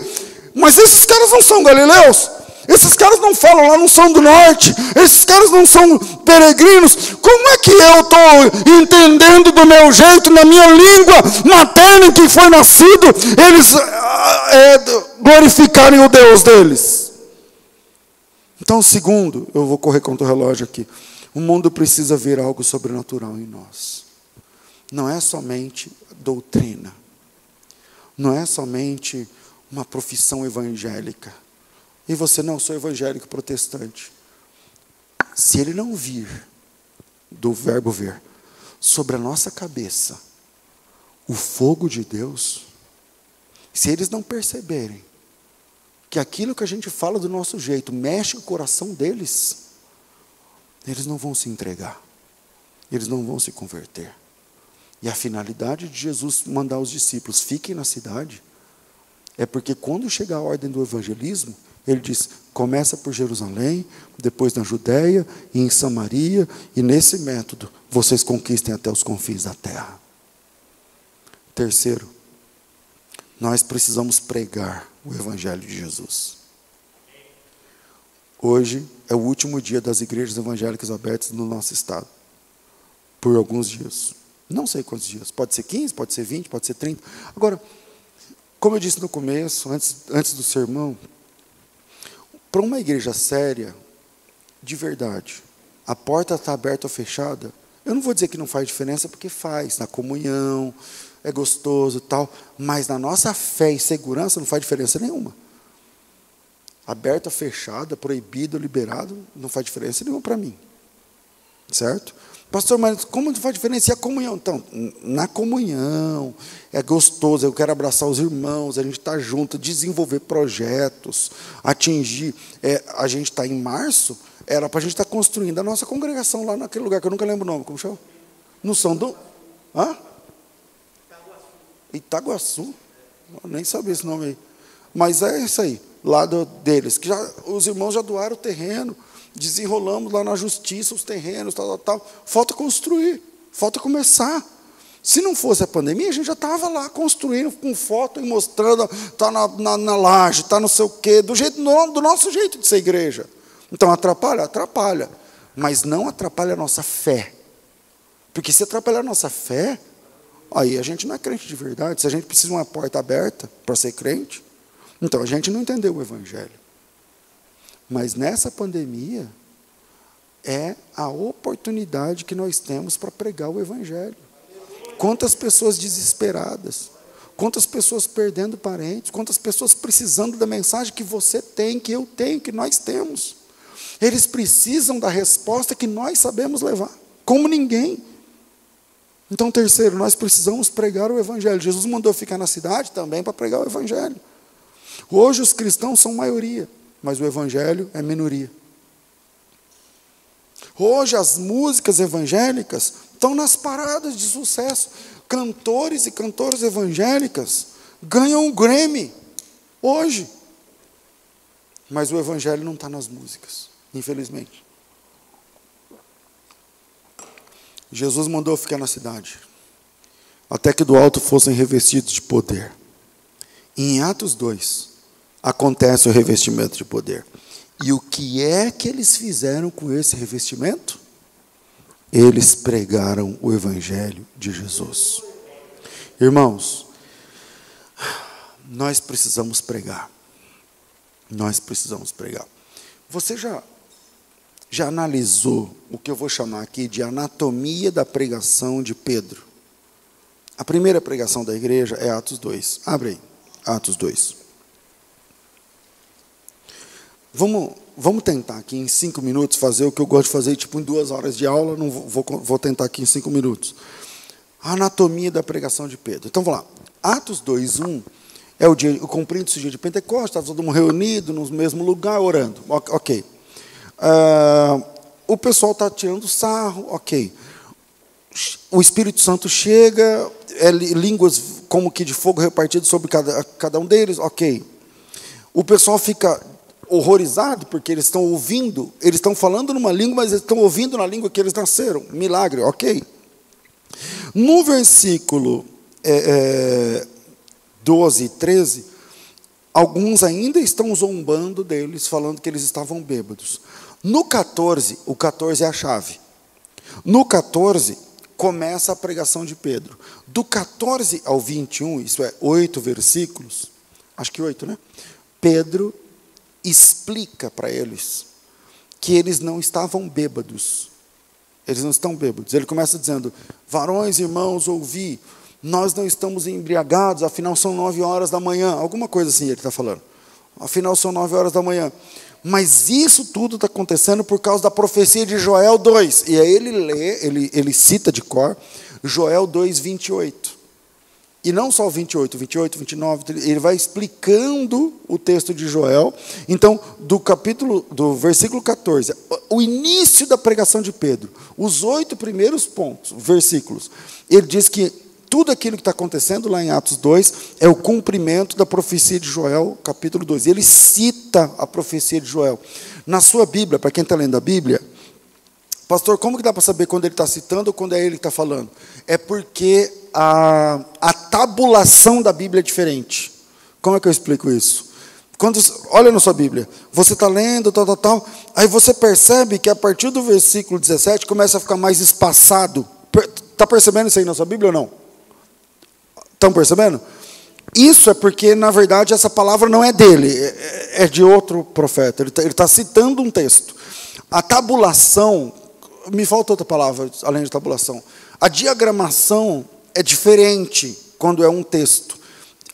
[SPEAKER 1] mas esses caras não são galileus? Esses caras não falam lá, não são do norte. Esses caras não são peregrinos. Como é que eu estou entendendo do meu jeito, na minha língua materna em que foi nascido, eles é, glorificarem o Deus deles? Então, segundo, eu vou correr contra o relógio aqui. O mundo precisa ver algo sobrenatural em nós. Não é somente doutrina. Não é somente uma profissão evangélica e você não sou evangélico protestante. Se ele não vir do verbo ver sobre a nossa cabeça o fogo de Deus, se eles não perceberem que aquilo que a gente fala do nosso jeito mexe o coração deles, eles não vão se entregar, eles não vão se converter. E a finalidade de Jesus mandar os discípulos fiquem na cidade é porque quando chegar a ordem do evangelismo, ele diz: começa por Jerusalém, depois na Judéia e em Samaria, e nesse método vocês conquistem até os confins da terra. Terceiro, nós precisamos pregar o Evangelho de Jesus. Hoje é o último dia das igrejas evangélicas abertas no nosso estado, por alguns dias. Não sei quantos dias, pode ser 15, pode ser 20, pode ser 30. Agora, como eu disse no começo, antes, antes do sermão, para uma igreja séria, de verdade, a porta está aberta ou fechada, eu não vou dizer que não faz diferença, porque faz, na comunhão, é gostoso tal, mas na nossa fé e segurança não faz diferença nenhuma. Aberta, fechada, proibido, liberado, não faz diferença nenhuma para mim. Certo? Pastor, mas como faz diferença? E a comunhão? Então, na comunhão, é gostoso, eu quero abraçar os irmãos, a gente está junto, desenvolver projetos, atingir. É, a gente está em março, era para a gente estar tá construindo a nossa congregação lá naquele lugar, que eu nunca lembro o nome, como chama? No São do. Hã? Itaguaçu. Eu nem sabia esse nome aí. Mas é isso aí, lado deles. Que já, os irmãos já doaram o terreno desenrolamos lá na justiça os terrenos, tal, tal, tal. Falta construir, falta começar. Se não fosse a pandemia, a gente já estava lá construindo com foto e mostrando, está na, na, na laje, está não sei o quê, do, jeito, do nosso jeito de ser igreja. Então atrapalha? Atrapalha. Mas não atrapalha a nossa fé. Porque se atrapalhar a nossa fé, aí a gente não é crente de verdade. Se a gente precisa de uma porta aberta para ser crente, então a gente não entendeu o Evangelho. Mas nessa pandemia, é a oportunidade que nós temos para pregar o Evangelho. Quantas pessoas desesperadas, quantas pessoas perdendo parentes, quantas pessoas precisando da mensagem que você tem, que eu tenho, que nós temos. Eles precisam da resposta que nós sabemos levar, como ninguém. Então, terceiro, nós precisamos pregar o Evangelho. Jesus mandou ficar na cidade também para pregar o Evangelho. Hoje os cristãos são maioria mas o evangelho é minoria. Hoje as músicas evangélicas estão nas paradas de sucesso. Cantores e cantoras evangélicas ganham o Grammy hoje. Mas o evangelho não está nas músicas, infelizmente. Jesus mandou ficar na cidade, até que do alto fossem revestidos de poder. Em Atos 2, acontece o revestimento de poder. E o que é que eles fizeram com esse revestimento? Eles pregaram o Evangelho de Jesus. Irmãos, nós precisamos pregar. Nós precisamos pregar. Você já, já analisou o que eu vou chamar aqui de anatomia da pregação de Pedro? A primeira pregação da igreja é Atos 2. Abre aí, Atos 2. Vamos, vamos tentar aqui em cinco minutos fazer o que eu gosto de fazer, tipo em duas horas de aula, não vou, vou tentar aqui em cinco minutos. A anatomia da pregação de Pedro. Então vamos lá. Atos 2:1 é o dia, o cumprido dia de Pentecostes, estava todo mundo reunido no mesmo lugar orando. Ok. Uh, o pessoal está tirando sarro, ok. O Espírito Santo chega, é, línguas como que de fogo repartido sobre cada, cada um deles, ok. O pessoal fica horrorizados, porque eles estão ouvindo, eles estão falando numa língua, mas eles estão ouvindo na língua que eles nasceram. Milagre, ok. No versículo é, é, 12 e 13, alguns ainda estão zombando deles, falando que eles estavam bêbados. No 14, o 14 é a chave. No 14, começa a pregação de Pedro. Do 14 ao 21, isso é, oito versículos, acho que oito, né? Pedro explica para eles que eles não estavam bêbados. Eles não estão bêbados. Ele começa dizendo: Varões, irmãos, ouvi, nós não estamos embriagados, afinal são nove horas da manhã. Alguma coisa assim ele está falando. Afinal são nove horas da manhã. Mas isso tudo está acontecendo por causa da profecia de Joel 2. E aí ele lê, ele, ele cita de cor, Joel 2, 28. E não só o 28, 28, 29, ele vai explicando o texto de Joel. Então, do capítulo, do versículo 14, o início da pregação de Pedro, os oito primeiros pontos, versículos, ele diz que tudo aquilo que está acontecendo lá em Atos 2 é o cumprimento da profecia de Joel, capítulo 2. Ele cita a profecia de Joel. Na sua Bíblia, para quem está lendo a Bíblia, pastor, como que dá para saber quando ele está citando ou quando é ele que está falando? É porque a, a tabulação da Bíblia é diferente. Como é que eu explico isso? Quando, olha na sua Bíblia, você está lendo, tal, tal, tal, aí você percebe que a partir do versículo 17 começa a ficar mais espaçado. Está percebendo isso aí na sua Bíblia ou não? Estão percebendo? Isso é porque, na verdade, essa palavra não é dele, é, é de outro profeta. Ele está tá citando um texto. A tabulação, me falta outra palavra além de tabulação. A diagramação é diferente quando é um texto.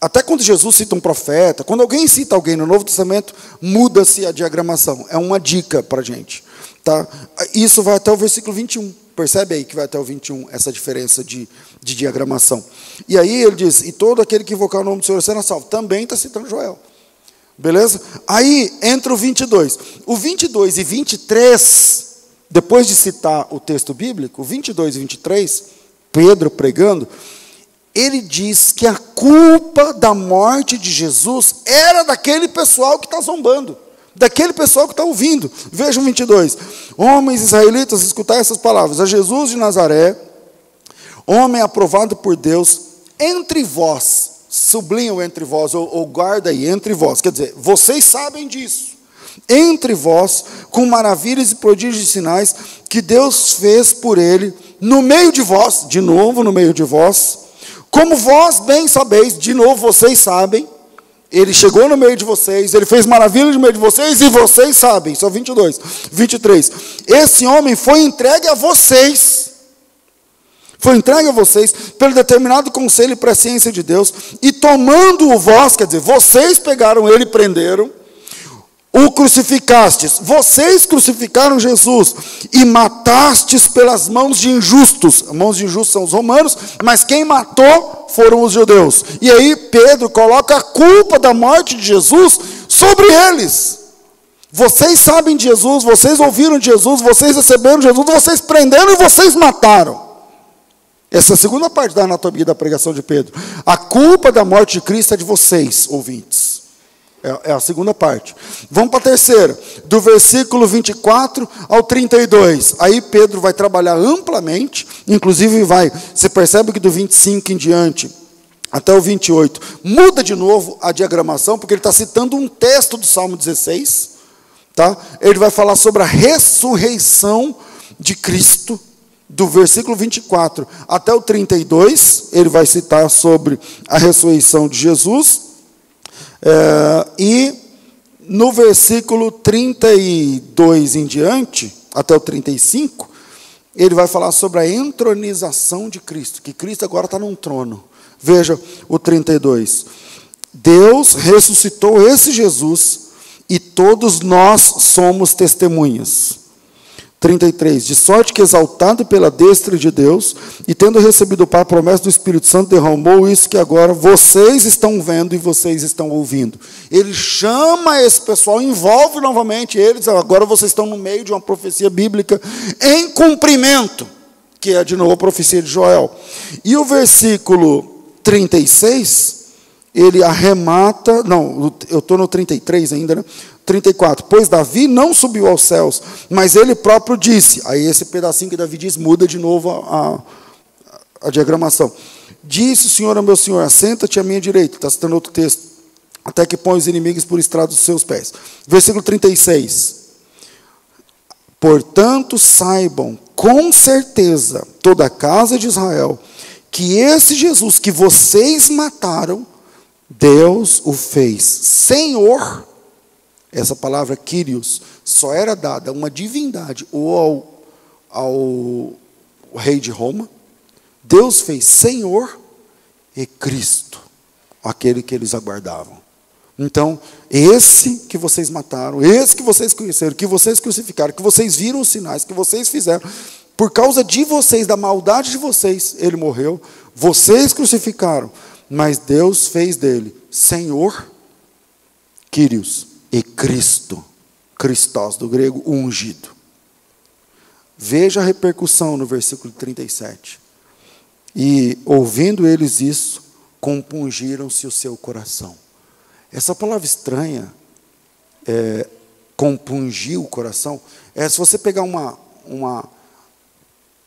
[SPEAKER 1] Até quando Jesus cita um profeta, quando alguém cita alguém no Novo Testamento, muda-se a diagramação. É uma dica para a gente. Tá? Isso vai até o versículo 21. Percebe aí que vai até o 21 essa diferença de, de diagramação. E aí ele diz: E todo aquele que invocar o nome do Senhor será salvo. Também está citando Joel. Beleza? Aí entra o 22. O 22 e 23, depois de citar o texto bíblico, 22 e 23, Pedro pregando, ele diz que a culpa da morte de Jesus era daquele pessoal que está zombando daquele pessoal que está ouvindo. Vejam 22. Homens israelitas, escutai essas palavras. A Jesus de Nazaré, homem aprovado por Deus, entre vós, sublinho entre vós, ou, ou guarda aí, entre vós. Quer dizer, vocês sabem disso. Entre vós, com maravilhas e prodígios e sinais que Deus fez por ele, no meio de vós, de novo no meio de vós, como vós bem sabeis, de novo vocês sabem, ele chegou no meio de vocês, ele fez maravilhas no meio de vocês, e vocês sabem, só 22, 23. Esse homem foi entregue a vocês, foi entregue a vocês pelo determinado conselho e presciência de Deus, e tomando o vós, quer dizer, vocês pegaram ele e prenderam, o crucificastes, vocês crucificaram Jesus e matastes pelas mãos de injustos. Mãos de injustos são os romanos, mas quem matou foram os judeus. E aí Pedro coloca a culpa da morte de Jesus sobre eles. Vocês sabem de Jesus, vocês ouviram de Jesus, vocês receberam Jesus, vocês prenderam e vocês mataram. Essa é a segunda parte da anatomia da pregação de Pedro. A culpa da morte de Cristo é de vocês, ouvintes. É, é a segunda parte. Vamos para a terceira, do versículo 24 ao 32. Aí Pedro vai trabalhar amplamente, inclusive vai, você percebe que do 25 em diante até o 28, muda de novo a diagramação, porque ele está citando um texto do Salmo 16. Tá? Ele vai falar sobre a ressurreição de Cristo, do versículo 24 até o 32, ele vai citar sobre a ressurreição de Jesus. É, e no versículo 32 em diante, até o 35, ele vai falar sobre a entronização de Cristo, que Cristo agora está num trono. Veja o 32. Deus ressuscitou esse Jesus e todos nós somos testemunhas. 33. De sorte que, exaltado pela destra de Deus, e tendo recebido para a promessa do Espírito Santo, derramou isso que agora vocês estão vendo e vocês estão ouvindo. Ele chama esse pessoal, envolve novamente eles, agora vocês estão no meio de uma profecia bíblica em cumprimento, que é de novo a profecia de Joel. E o versículo 36, ele arremata, não, eu estou no 33 ainda, né? 34. Pois Davi não subiu aos céus, mas ele próprio disse. Aí esse pedacinho que Davi diz muda de novo a, a, a diagramação. Disse o Senhor ao meu Senhor: Assenta-te à minha direita. Está citando outro texto. Até que põe os inimigos por estrada dos seus pés. Versículo 36. Portanto, saibam com certeza, toda a casa de Israel, que esse Jesus que vocês mataram, Deus o fez Senhor. Essa palavra Kyrios só era dada a uma divindade ou ao, ao rei de Roma. Deus fez Senhor e Cristo, aquele que eles aguardavam. Então, esse que vocês mataram, esse que vocês conheceram, que vocês crucificaram, que vocês viram os sinais, que vocês fizeram, por causa de vocês, da maldade de vocês, ele morreu, vocês crucificaram, mas Deus fez dele Senhor, Quírios e Cristo, Christos, do grego ungido. Veja a repercussão no versículo 37. E ouvindo eles isso, compungiram-se o seu coração. Essa palavra estranha, é, compungir o coração, é se você pegar uma, uma,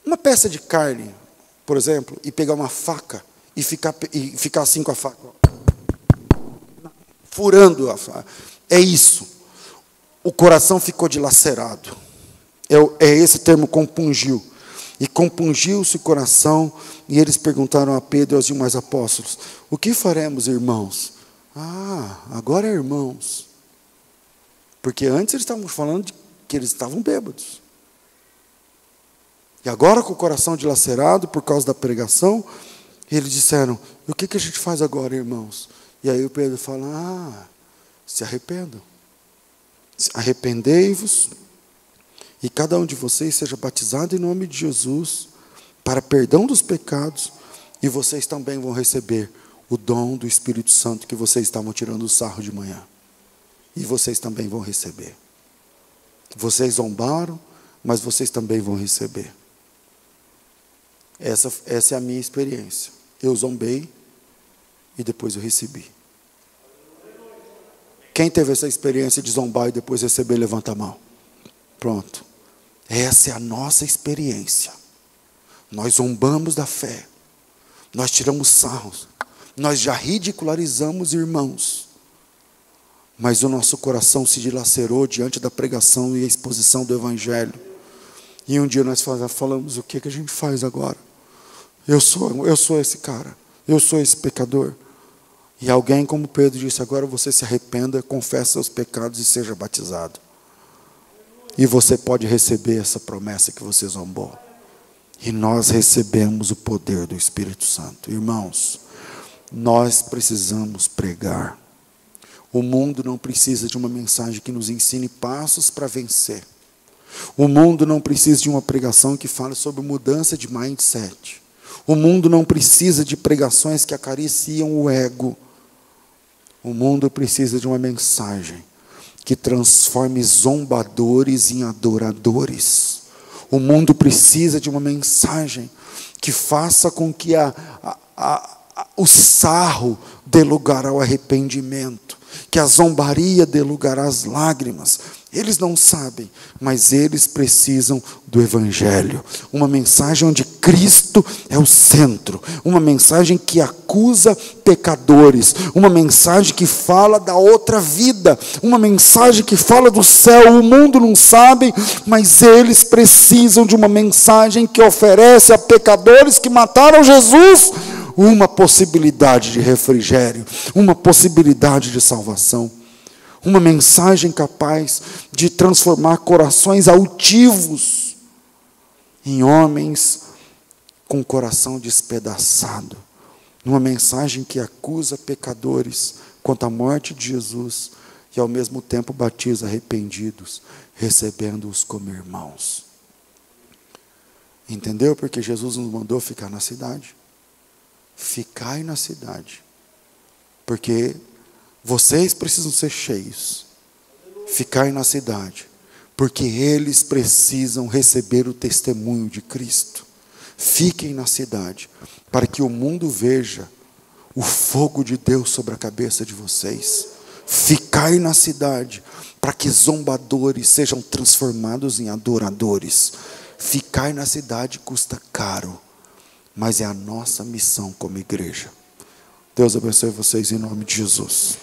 [SPEAKER 1] uma peça de carne, por exemplo, e pegar uma faca e ficar, e ficar assim com a faca, furando a faca. É isso. O coração ficou dilacerado. É, é esse termo compungiu. E compungiu-se o coração, e eles perguntaram a Pedro e aos demais apóstolos: O que faremos, irmãos? Ah, agora é irmãos. Porque antes eles estavam falando que eles estavam bêbados. E agora, com o coração dilacerado por causa da pregação, eles disseram: o que, que a gente faz agora, irmãos? E aí o Pedro fala: ah, se arrependam. Arrependei-vos e cada um de vocês seja batizado em nome de Jesus para perdão dos pecados, e vocês também vão receber o dom do Espírito Santo que vocês estavam tirando o sarro de manhã. E vocês também vão receber. Vocês zombaram, mas vocês também vão receber. Essa, essa é a minha experiência. Eu zombei e depois eu recebi. Quem teve essa experiência de zombar e depois receber, levanta a mão. Pronto. Essa é a nossa experiência. Nós zombamos da fé. Nós tiramos sarros. Nós já ridicularizamos irmãos, mas o nosso coração se dilacerou diante da pregação e a exposição do Evangelho. E um dia nós falamos: o que, que a gente faz agora? Eu sou, eu sou esse cara, eu sou esse pecador. E alguém, como Pedro disse, agora você se arrependa, confesse seus pecados e seja batizado. E você pode receber essa promessa que você zombou. E nós recebemos o poder do Espírito Santo. Irmãos, nós precisamos pregar. O mundo não precisa de uma mensagem que nos ensine passos para vencer. O mundo não precisa de uma pregação que fale sobre mudança de mindset. O mundo não precisa de pregações que acariciam o ego. O mundo precisa de uma mensagem que transforme zombadores em adoradores. O mundo precisa de uma mensagem que faça com que a, a, a o sarro dê lugar ao arrependimento, que a zombaria dê lugar às lágrimas. Eles não sabem, mas eles precisam do Evangelho. Uma mensagem onde Cristo é o centro. Uma mensagem que acusa pecadores. Uma mensagem que fala da outra vida. Uma mensagem que fala do céu. O mundo não sabe, mas eles precisam de uma mensagem que oferece a pecadores que mataram Jesus uma possibilidade de refrigério, uma possibilidade de salvação, uma mensagem capaz de transformar corações altivos em homens com coração despedaçado, numa mensagem que acusa pecadores quanto à morte de Jesus e ao mesmo tempo batiza arrependidos, recebendo-os como irmãos. Entendeu? Porque Jesus nos mandou ficar na cidade ficai na cidade, porque vocês precisam ser cheios. Ficai na cidade, porque eles precisam receber o testemunho de Cristo. Fiquem na cidade, para que o mundo veja o fogo de Deus sobre a cabeça de vocês. Ficai na cidade, para que zombadores sejam transformados em adoradores. Ficai na cidade custa caro, mas é a nossa missão como igreja. Deus abençoe vocês em nome de Jesus.